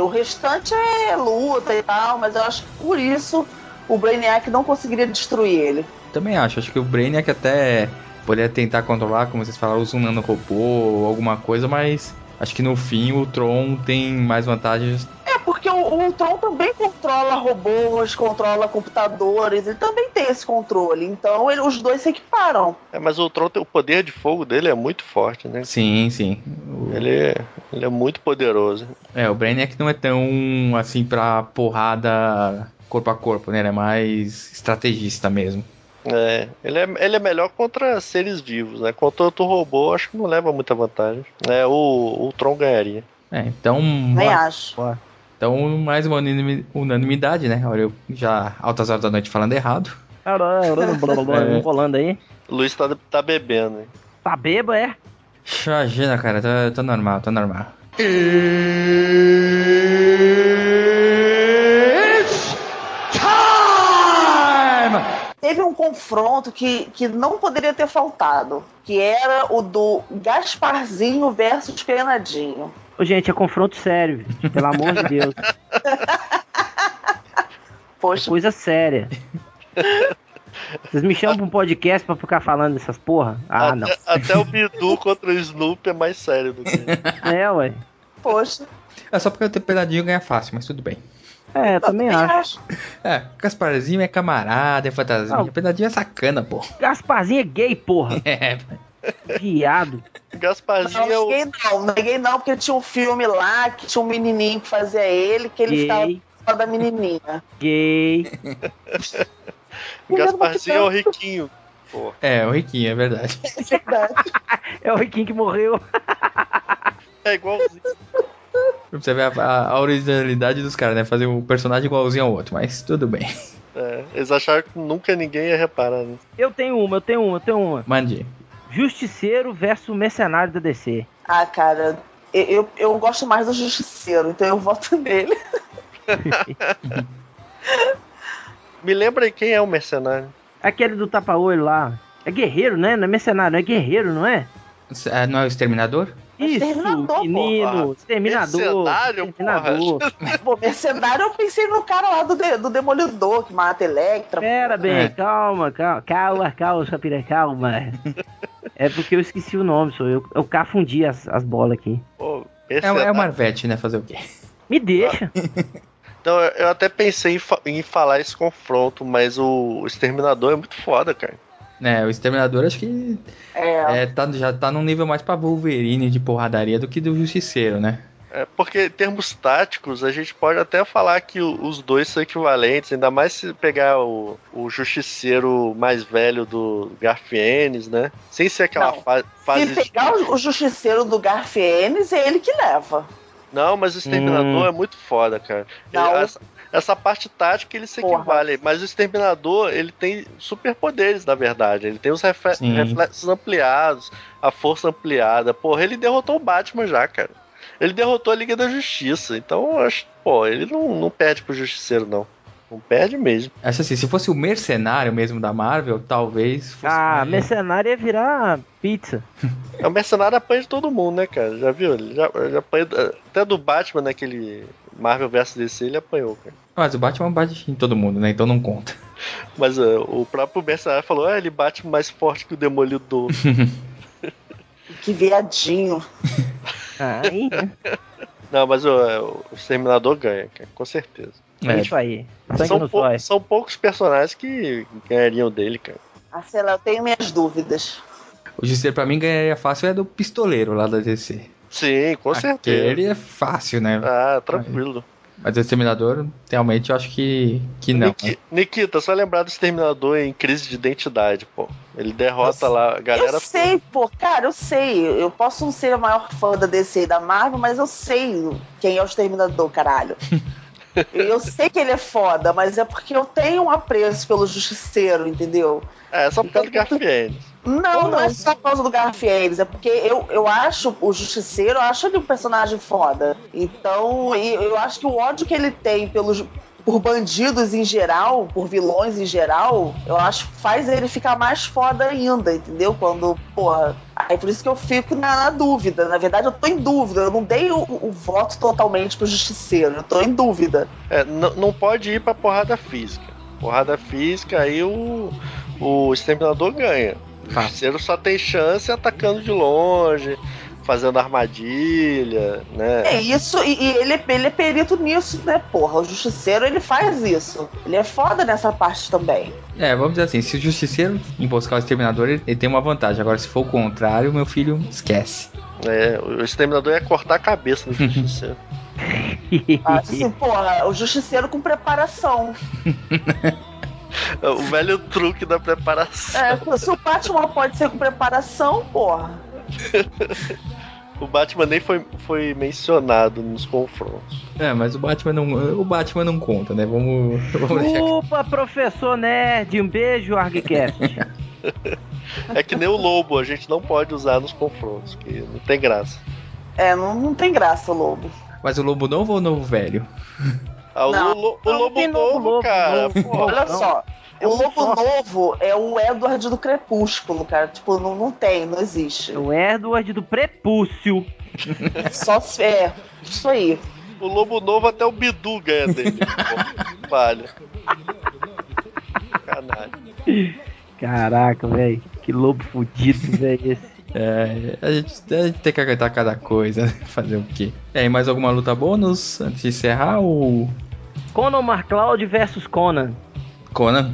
O restante é luta e tal, mas eu acho que por isso o Brainiac não conseguiria destruir ele. Também acho. Acho que o Brainiac até poderia tentar controlar, como vocês falaram, usando um nanorobô ou alguma coisa, mas acho que no fim o Tron tem mais vantagens. Porque o, o Ultron também controla robôs, controla computadores, ele também tem esse controle. Então ele- os dois se equiparam. É, mas o Tron, tem- o poder de fogo dele é muito forte, né? Sim, sim. O- Ele é, ele é muito poderoso. É, o Brainiac não é tão assim pra porrada corpo a corpo, né? Ele é mais estrategista mesmo. É, ele é, ele é melhor contra seres vivos, né? Contra outro robô, acho que não leva muita vantagem. É, o, o Tron ganharia. É, então. Nem acho. Então, mais uma unanimi- unanimidade, né? Olha, eu já altas horas da noite falando errado. É. Rolando aí. O Luiz tá, tá bebendo, hein? Tá bêbado, é? Imagina, cara, tá, tá normal, tá normal. Teve um confronto que, que não poderia ter faltado, que era o do Gasparzinho versus Penadinho. Ô, gente, é confronto sério, pelo amor de Deus. Poxa, Coisa séria. Vocês me chamam pra um podcast pra ficar falando dessas porra? Ah, não. até, até o Bidu contra o Snoop é mais sério do que. É, ué. poxa. É só porque o temperadinho ganha fácil, mas tudo bem. É, também acho. É, Gasparzinho é camarada, é fantasia. Não. É sacana, pô. Gasparzinho é gay, porra. É, Viado. Gasparzinho é Não, o. ninguém não, ninguém não, porque tinha um filme lá que tinha um menininho que fazia ele, que ele ficava Gay, fora da menininha. gay. Gasparzinho é o riquinho. Pô, é, o Riquinho, é verdade. É verdade. É o Riquinho que morreu. é igualzinho. Pra você ver a, a- a originalidade dos caras, né? Fazer um personagem igualzinho ao outro, mas tudo bem. É, eles acharam que nunca ninguém ia reparar nisso. Eu tenho uma, eu tenho uma, eu tenho uma. Mande. Justiceiro versus mercenário da DC. Ah, cara, eu, eu, eu gosto mais do Justiceiro, então eu voto nele. Me lembra aí quem é o mercenário? Aquele do tapa-olho lá. É guerreiro, né? Não é mercenário, é guerreiro, não é? Ah, Não é o Exterminador? Isso, Exterminador, menino, exterminador. Mercenário, exterminador. Pô, mercenário, eu pensei no cara lá do, de- do Demolidor, que mata Electra. Pera bem, É. calma, calma, calma, calma, Chapira, calma. É porque eu esqueci o nome, sou eu. Eu cafundi as, as bolas aqui. Pô, É, é o Marvete, né? Fazer o quê? Me deixa. Então, eu- eu até pensei em, fa- em falar esse confronto, mas o Exterminador é muito foda, cara. É, o Exterminador acho que É, é, tá, já tá num nível mais pra Wolverine de porradaria do que do Justiceiro, né? É, porque em termos táticos, a gente pode até falar que os dois são equivalentes, ainda mais se pegar o, o justiceiro mais velho do Garfienes, né? Sem ser aquela Não. fa- fase. se pegar o, o Justiceiro do Garfienes, é ele que leva. Não, mas o Exterminador Hum. é muito foda, cara. Não. Essa, essa parte tática ele se Porra. equivale, mas o Exterminador ele tem superpoderes, na verdade. Ele tem os refle- Sim. reflexos ampliados, a força ampliada. Porra, ele derrotou o Batman já, cara. Ele derrotou a Liga da Justiça. Então, eu acho, pô, ele não, não perde pro Justiceiro, não. Não perde mesmo. Acho assim, se fosse o mercenário mesmo da Marvel, talvez fosse. Ah, mais- mercenário ia virar pizza. É o mercenário apanha de todo mundo, né, cara? Já viu? Ele já, já apanha até do Batman naquele Marvel vs DC, ele apanhou, cara. Mas o Batman bate em todo mundo, né? Então não conta. Mas uh, o próprio mercenário falou: ah, ele bate mais forte que o Demolidor. Que viadinho. Aí, Não, mas uh, o Exterminador ganha, cara, com certeza. É, isso aí. Sangue São, pou- são poucos personagens que ganhariam dele, cara. Ah, sei lá, eu tenho minhas dúvidas. o Justiceiro pra mim ganharia fácil é do Pistoleiro lá da DC. Sim, com certeza. Aquele é fácil, né? Ah, tranquilo. Mas o Exterminador, realmente, eu acho que, que não. Niki- Nikita, só lembrar do Exterminador em crise de identidade, pô. Ele derrota lá a galera. eu sei, pô, cara, eu sei. Eu posso não ser a maior fã da DC e da Marvel, mas eu sei quem é o Exterminador, caralho. eu sei que ele é foda, mas é porque eu tenho um apreço pelo Justiceiro, entendeu? É, só por causa do Garfienes. Não, não é só por causa do Garfienes, é porque eu, eu acho o Justiceiro, eu acho ele um personagem foda. Então, eu acho que o ódio que ele tem pelos, por bandidos em geral, por vilões em geral, eu acho que faz ele ficar mais foda ainda, entendeu? Quando, porra. Aí por isso que eu fico na, na dúvida. Na verdade, eu tô em dúvida. Eu não dei o, o voto totalmente pro Justiceiro, eu tô em dúvida. É, não pode ir pra porrada física. Porrada física, aí o, o Exterminador ganha. O Tá. Justiceiro só tem chance atacando de longe, fazendo armadilha, né? É isso, e, e ele, ele é perito nisso, né, porra? O Justiceiro, ele faz isso. Ele é foda nessa parte também. É, vamos dizer assim, se o Justiceiro emboscar o Exterminador, ele, ele tem uma vantagem. Agora, se for o contrário, meu filho, esquece. É, o Exterminador ia cortar a cabeça do Justiceiro. Assim, porra, o Justiceiro com preparação. o velho truque da preparação. É, se o Batman pode ser com preparação, porra. O Batman nem foi, foi mencionado nos confrontos. É, mas o Batman não, o Batman não conta, né? Vamos, vamos deixar Opa, professor Nerd, um beijo, ArgCast. É que nem o lobo, a gente não pode usar nos confrontos, que não tem graça. É, não, não tem graça, Lobo. Mas o lobo novo ou o novo velho? Ah, o, Não. lo- o Não, lobo novo novo, cara. novo. Olha não. Só. O Lobo. Novo é o Edward do Crepúsculo, cara. Tipo, não, não tem, não existe. o Edward do Prepúcio. Só se- é, isso aí. O lobo novo até o Bidu ganha dele. pô. Vale. Canalha. Caraca, velho. Que lobo fudido, velho. esse. É, a gente, a gente tem que aguentar cada coisa, né? Fazer o quê? É, e mais alguma luta bônus antes de encerrar ou. Conan McCloud versus Conan. Conan?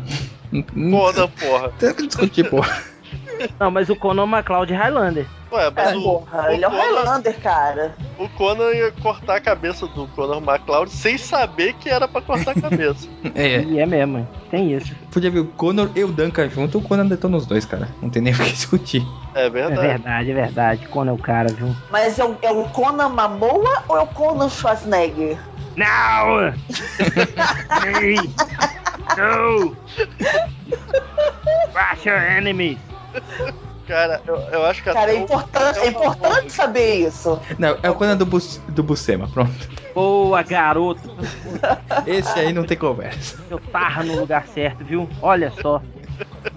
Conan, porra. Tem que discutir, porra. Não, mas o Conan é Highlander. Ué, mas É, o, porra, ele é o Conan- Highlander, cara. o Conan ia cortar a cabeça do Conan McCloud sem saber que era pra cortar a cabeça. É, E é mesmo, tem isso. podia ver o Conor e o Duncan junto, o Conan detona os dois, cara. Não tem nem o que discutir. É É verdade. verdade, é verdade. Conan é o cara, viu? Mas é o, é o Conan Mamoa ou é o Conan Schwarzenegger? Não! No! Crush your enemies! Cara, eu, eu acho que Cara, é o- importante, é importante saber isso. Não, é o Conan do, Bus, do Bucema, pronto. Boa, garoto! Esse aí não tem conversa. Eu tava no lugar certo, viu? Olha só.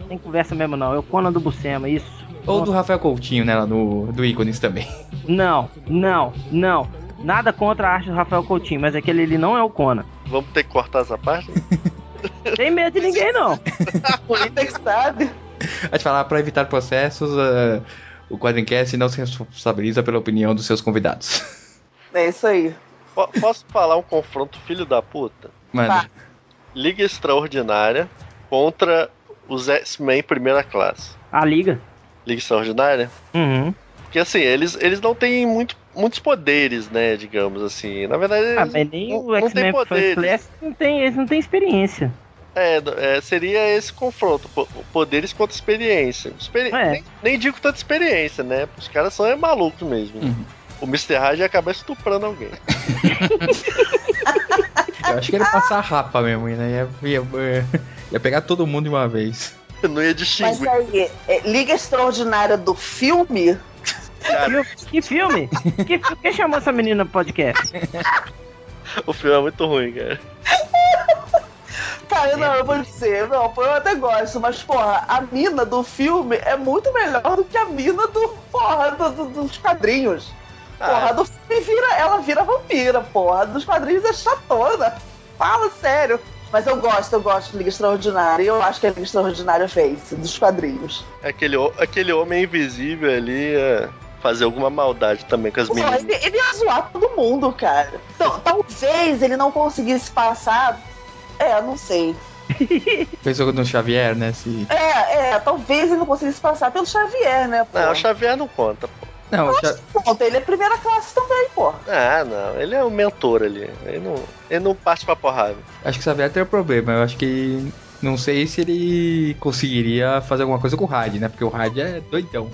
Tem conversa mesmo não, é o Conan do Bucema, isso. Ou do Rafael Coutinho, né, lá no, do Ícones também. Não, não, não. Nada contra a arte do Rafael Coutinho, mas aquele ele não é o Conan. Vamos ter que cortar essa parte? Tem medo de ninguém, não. Polícia que sabe. A gente falar pra evitar processos, eh, o Quadrincast não se responsabiliza pela opinião dos seus convidados. É isso aí. Po- Posso falar um confronto filho da puta? Mano, Tá. Liga Extraordinária contra os X-Men primeira classe. A liga. Liga Extraordinária? Uhum. Porque assim, eles, eles não têm muito, muitos poderes, né? Digamos assim. Na verdade, eles Ah, mas nem não, o não X-Men First. Class não tem, eles não têm experiência. É, é, seria esse confronto, po- poderes contra experiência. Experi- É. nem, nem digo tanta experiência, né? Os caras são é malucos mesmo. Uhum. O Mr. Hyde ia acabar estuprando alguém. eu acho que ele ia passar a rapa mesmo, né? Ia, ia, ia pegar todo mundo de uma vez. Não ia Mas distinguir. aí, é, Liga Extraordinária do filme? Cara, Que filme? Que, quem chamou essa menina pro podcast? o filme é muito ruim, cara. Cara, não, eu vou dizer, não, eu até gosto, mas, porra, a mina do filme é muito melhor do que a mina do, porra, do- do- dos quadrinhos. Porra, a do filme vira, ela vira vampira, porra. Dos quadrinhos é chatona. Fala sério. Mas eu gosto, eu gosto de Liga Extraordinária. E eu acho que a Liga Extraordinária fez, dos quadrinhos. Aquele, aquele homem invisível ali ia fazer alguma maldade também com as meninas. ele, ele ia zoar todo mundo, cara. Então, talvez ele não conseguisse passar. É, não sei. Pensou no Xavier, né? Se... É, é, talvez ele não conseguisse passar pelo Xavier, né, pô? Não, o Xavier não conta, pô. Não, Conta, ele é primeira classe também, pô. Ah, não. Ele é o mentor ali. Ele não, ele não parte pra porrada. acho que o Xavier tem um problema. Eu acho que. Não sei se ele conseguiria fazer alguma coisa com o Hyde, né? Porque o Hyde é doidão.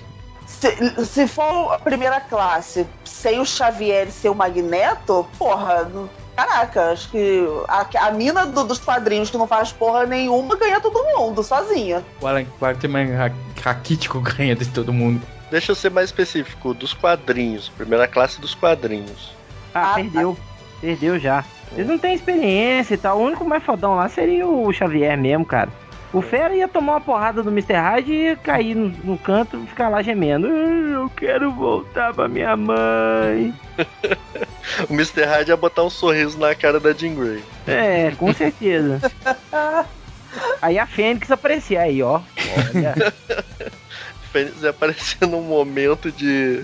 Se, se for a primeira classe sem o Xavier e sem o Magneto, porra, caraca, acho que a, a mina do- dos quadrinhos que não faz porra nenhuma ganha todo mundo, sozinha. O Alan Quarterman ra- raquítico ganha de todo mundo. Deixa eu ser mais específico. Dos quadrinhos. Primeira classe dos quadrinhos. Ah, Ah, perdeu. Perdeu já. Eles não têm experiência e tal. O único mais fodão lá seria o Xavier mesmo, cara. O Fera ia tomar uma porrada do Mr. Hyde e ia cair no, no canto e ficar lá gemendo. "Ah, Eu quero voltar pra minha mãe. O Mr. Hyde ia botar um sorriso na cara da Jean Grey. É, com certeza. Aí a Fênix aparecia aí, ó. Olha. Fênix ia aparecer num momento de.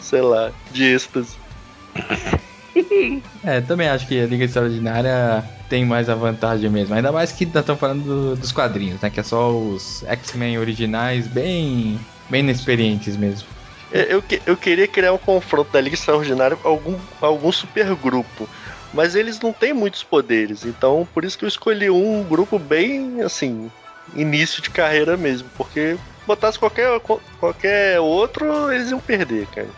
sei lá, de êxtase. É, também acho que a Liga Extraordinária tem mais a vantagem mesmo. Ainda mais que estamos falando do- dos quadrinhos, né? Que é só os X-Men originais bem, bem inexperientes mesmo. Eu, eu, que- eu queria criar um confronto da Liga Extraordinária com algum, algum supergrupo. Mas eles não têm muitos poderes. Então, por isso que eu escolhi um grupo bem, assim, início de carreira mesmo. Porque botasse qualquer, qualquer outro, eles iam perder, cara.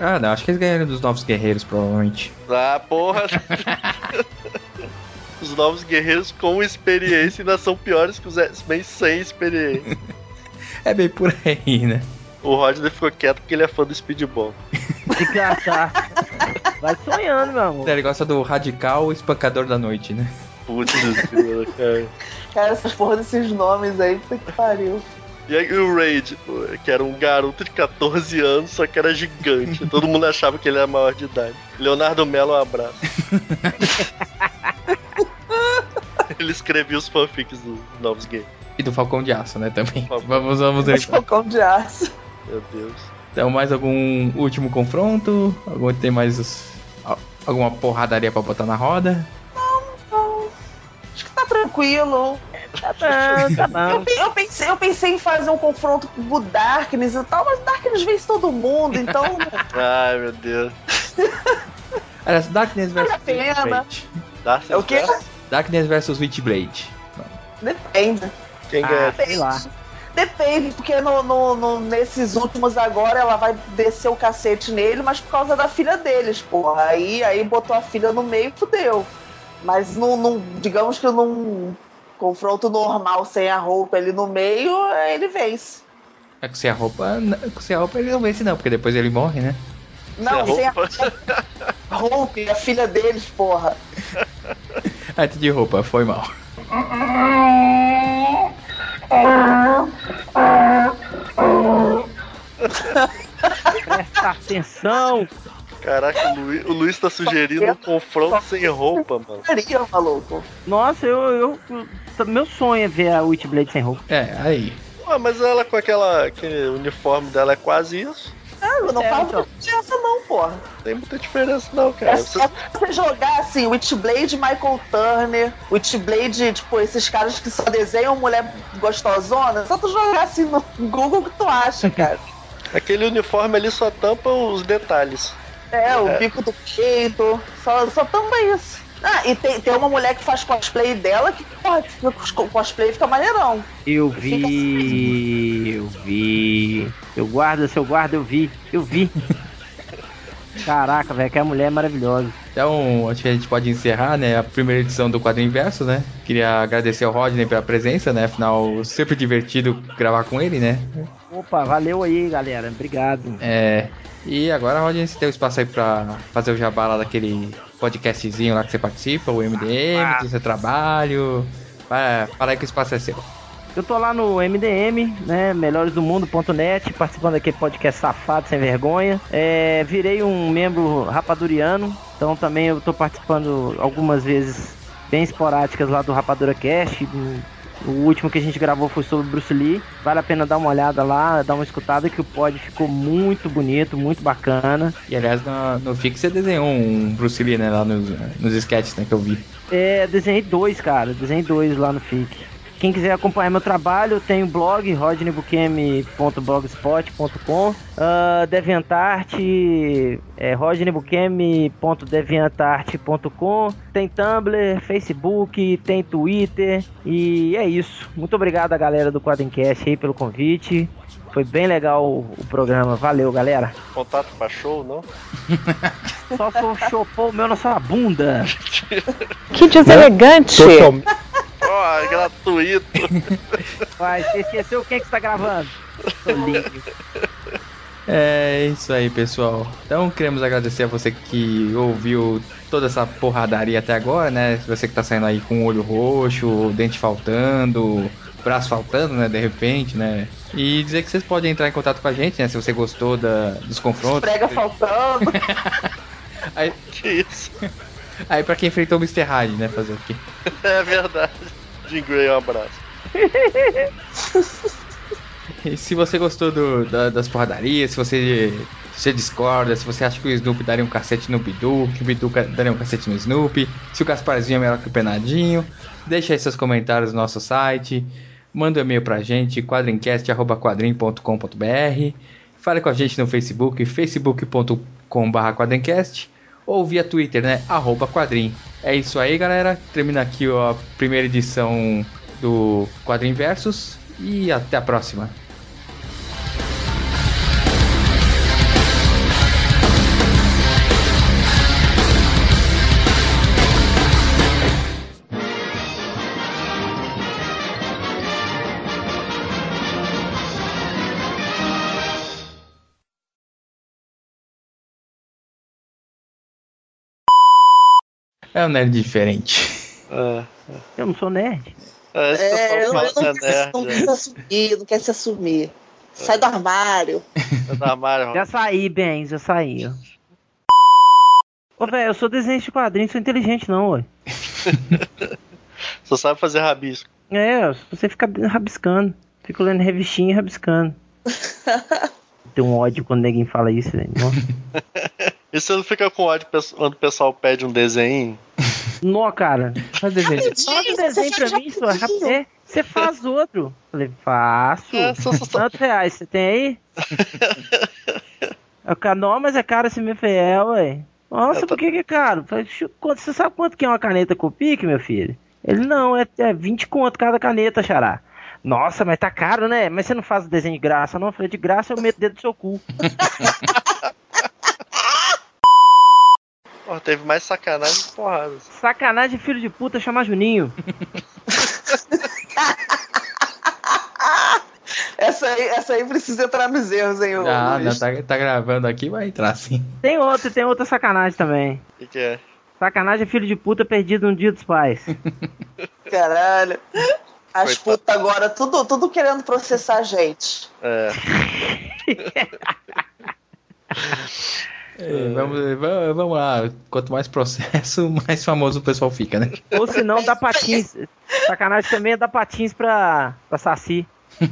Ah, não, acho que eles ganharam dos Novos Guerreiros, provavelmente. Ah, porra. Os novos guerreiros com experiência ainda são piores que os X-Men sem experiência. É bem por aí, né? O Rodney ficou quieto porque ele é fã do Speedball. Desgraçar. Vai sonhando, meu amor. Ele gosta do radical espancador da noite, né? Putz, cara. Cara, essas porra desses nomes aí, puta que pariu. E aí o Raid, pô, que era um garoto de 14 anos, só que era gigante. Todo mundo achava que ele era maior de idade. Leonardo Mello, um abraço. ele escrevia os fanfics dos novos games. E do Falcão de Aço, né, também. Falcão. Vamos, vamos ver. Falcão de aço. Meu Deus. Então, mais algum último confronto? Algum tem mais os- al- alguma porradaria pra botar na roda? Acho que tá tranquilo. Tá bom, tá Eu, bom. pe- eu pensei, eu pensei em fazer um confronto com o Darkness e tal, mas o Darkness vence todo mundo, então Ai, meu Deus. Aliás, Darkness vs Vale a pena. Witchblade. É o quê? Darkness vs Witchblade. Depende. Quem Ah, ganha? Sei lá. Depende, porque no, no- no- nesses últimos agora ela vai descer o cacete nele, mas por causa da filha deles, porra. Aí, aí botou a filha no meio e fudeu. Mas num, num- digamos que num confronto normal, sem a roupa ali no meio, ele vence. É que sem a roupa. Com sem a roupa ele não vence, não, porque depois ele morre, né? Não, Sem sem a a roupa e a filha deles, porra. Antes de roupa, foi mal. Presta atenção. Caraca, o Luiz, o Luiz tá sugerindo um confronto sem roupa, mano. Seria, maluco. Nossa, eu, eu. Meu sonho é ver a Witchblade sem roupa. É, aí. Ah, mas ela com aquela, aquele uniforme dela é quase isso. Ah, eu não É, falo então. diferença não, porra. Não tem muita diferença não, É cara. só você jogar assim, Witchblade, Michael Turner, Witchblade, tipo, esses caras que só desenham mulher gostosona, só tu jogar assim no Google que tu acha, cara. Aquele uniforme ali só tampa os detalhes. É, o É. bico do peito, só, só tamba isso. Ah, e tem, tem uma mulher que faz cosplay dela que, porra, os cosplay fica maneirão. Eu vi. Eu vi. Eu guardo, se eu guardo, eu vi. Eu vi. Caraca, velho, que a mulher é maravilhosa. Então, acho que a gente pode encerrar, né, a primeira edição do Quadro Inverso, né? Queria agradecer ao Rodney pela presença, né? Afinal, sempre divertido gravar com ele, né? Opa, valeu aí, galera. Obrigado. É. E agora, Rodney, você tem o espaço aí pra fazer o jabá lá daquele podcastzinho lá que você participa, o MDM, Ah. do seu trabalho. Para, para aí que o espaço é seu. Eu tô lá no MDM, né? Melhoresdomundo.net, participando daquele podcast safado, sem vergonha. É, virei um membro rapaduriano, então também eu tô participando algumas vezes bem esporádicas lá do Rapadura Cast. do- O último que a gente gravou foi sobre Bruce Lee. Vale a pena dar uma olhada lá, dar uma escutada que o pod ficou muito bonito, muito bacana. E aliás, no, no Fix você desenhou um Bruce Lee, né? Lá nos, nos sketches né, que eu vi. É, desenhei dois, cara. Desenhei dois lá no FIC. Quem quiser acompanhar meu trabalho, eu tenho blog rodneybuquemi.blogspot.com uh, Deviantarte é, rodneybuquemi.deviantarte.com Tem Tumblr, Facebook, tem Twitter e é isso. Muito obrigado a galera do Quadrincast aí pelo convite. Foi bem legal o, o programa. Valeu, galera. Contato pra show, não? Só for chopou o meu na sua bunda. Que deselegante! Ó, gratuito. Vai, você esqueceu quem que está gravando? Tô lindo. É isso aí, pessoal. Então queremos agradecer a você que ouviu toda essa porradaria até agora, né? Você que tá saindo aí com o olho roxo, dente faltando, braço faltando, né? De repente, né? E dizer que vocês podem entrar em contato com a gente, né? Se você gostou da, dos confrontos. Prega faltando. Aí, Que isso? aí pra quem enfrentou o Mr. Hyde, né? Fazer o quê? É verdade. Jim Gray, um abraço. E se você gostou do- da- das porradarias, se você, se você discorda, se você acha que o Snoopy daria um cacete no Bidu, que o Bidu daria um cacete no Snoopy, se o Gasparzinho é melhor que o Penadinho, deixa aí seus comentários no nosso site, manda um e-mail pra gente, quadrincast.quadrim.com.br, fale com a gente no Facebook, facebook.com.br ou via Twitter, né, arroba quadrim. É isso aí, galera, termina aqui a primeira edição do Quadrim Versus, e até a próxima. É um nerd diferente. É. Eu não sou nerd. É, esse É, eu não, que é não, nerd, não é. quer se assumir, não quer se assumir. Sai do armário. É do armário. Já saí, bem, já saí. Ô, velho, eu sou desenho de quadrinho, sou inteligente não, ué. Só sabe fazer rabisco. É, você fica rabiscando. Fico lendo revistinha e rabiscando. Tem um ódio quando ninguém fala isso, velho. E você não fica com ódio quando o pessoal pede um desenho? Nó, cara. Faz desenho. Faz um desenho pra mim, só. É, você faz outro. Falei, faço. É, só- só- só- Quantos reais você tem aí? Eu, cara, não, mas é caro esse meu fiel, ué. Nossa, por que que é caro? Falei, "Chu, quanto- Você sabe quanto que é uma caneta Copic, meu filho? Ele, não, é, é 20 conto cada caneta, xará. Nossa, mas tá caro, né? Mas você não faz desenho de graça, não? Eu falei, de graça eu meto dentro do seu cu. Pô, teve mais sacanagem que porrada. Sacanagem, filho de puta, chamar Juninho. Essa aí, essa aí precisa entrar nos erros, hein, ô Ah, não, tá, tá gravando aqui, vai entrar sim. Tem outra, tem outra sacanagem também. O que, que é? Sacanagem, filho de puta perdido no dia dos pais. Caralho. As putas agora, tudo, tudo querendo processar a gente. É. É, vamos, vamos, vamos lá. Quanto mais processo, mais famoso o pessoal fica, né? Ou se não, dá patins. Sacanagem também é dar patins pra, pra Saci.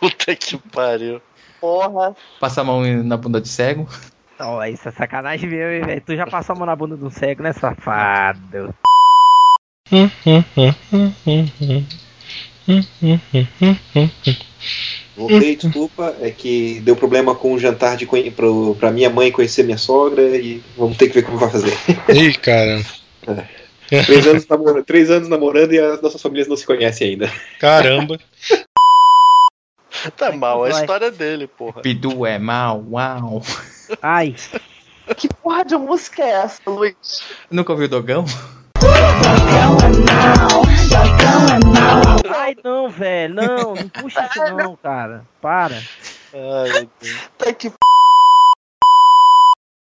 Puta que pariu. Porra. Passa a mão na bunda de cego. Ó, isso é sacanagem mesmo, hein, velho. Tu já passou a mão na bunda de um cego, né, safado? Voltei, desculpa, é que deu problema com o jantar de pro, pra minha mãe conhecer minha sogra e vamos ter que ver como vai fazer. Ih, cara. três, anos namorando, três anos namorando e as nossas famílias não se conhecem ainda. Caramba. Tá mal a vai. história dele, porra. Pidu é mal, uau. Ai, Que porra de música é essa, Luiz? Nunca ouviu o Dogão? Ai não, velho. Não, não puxa isso não, cara. Para. Ai, meu Deus. Tá que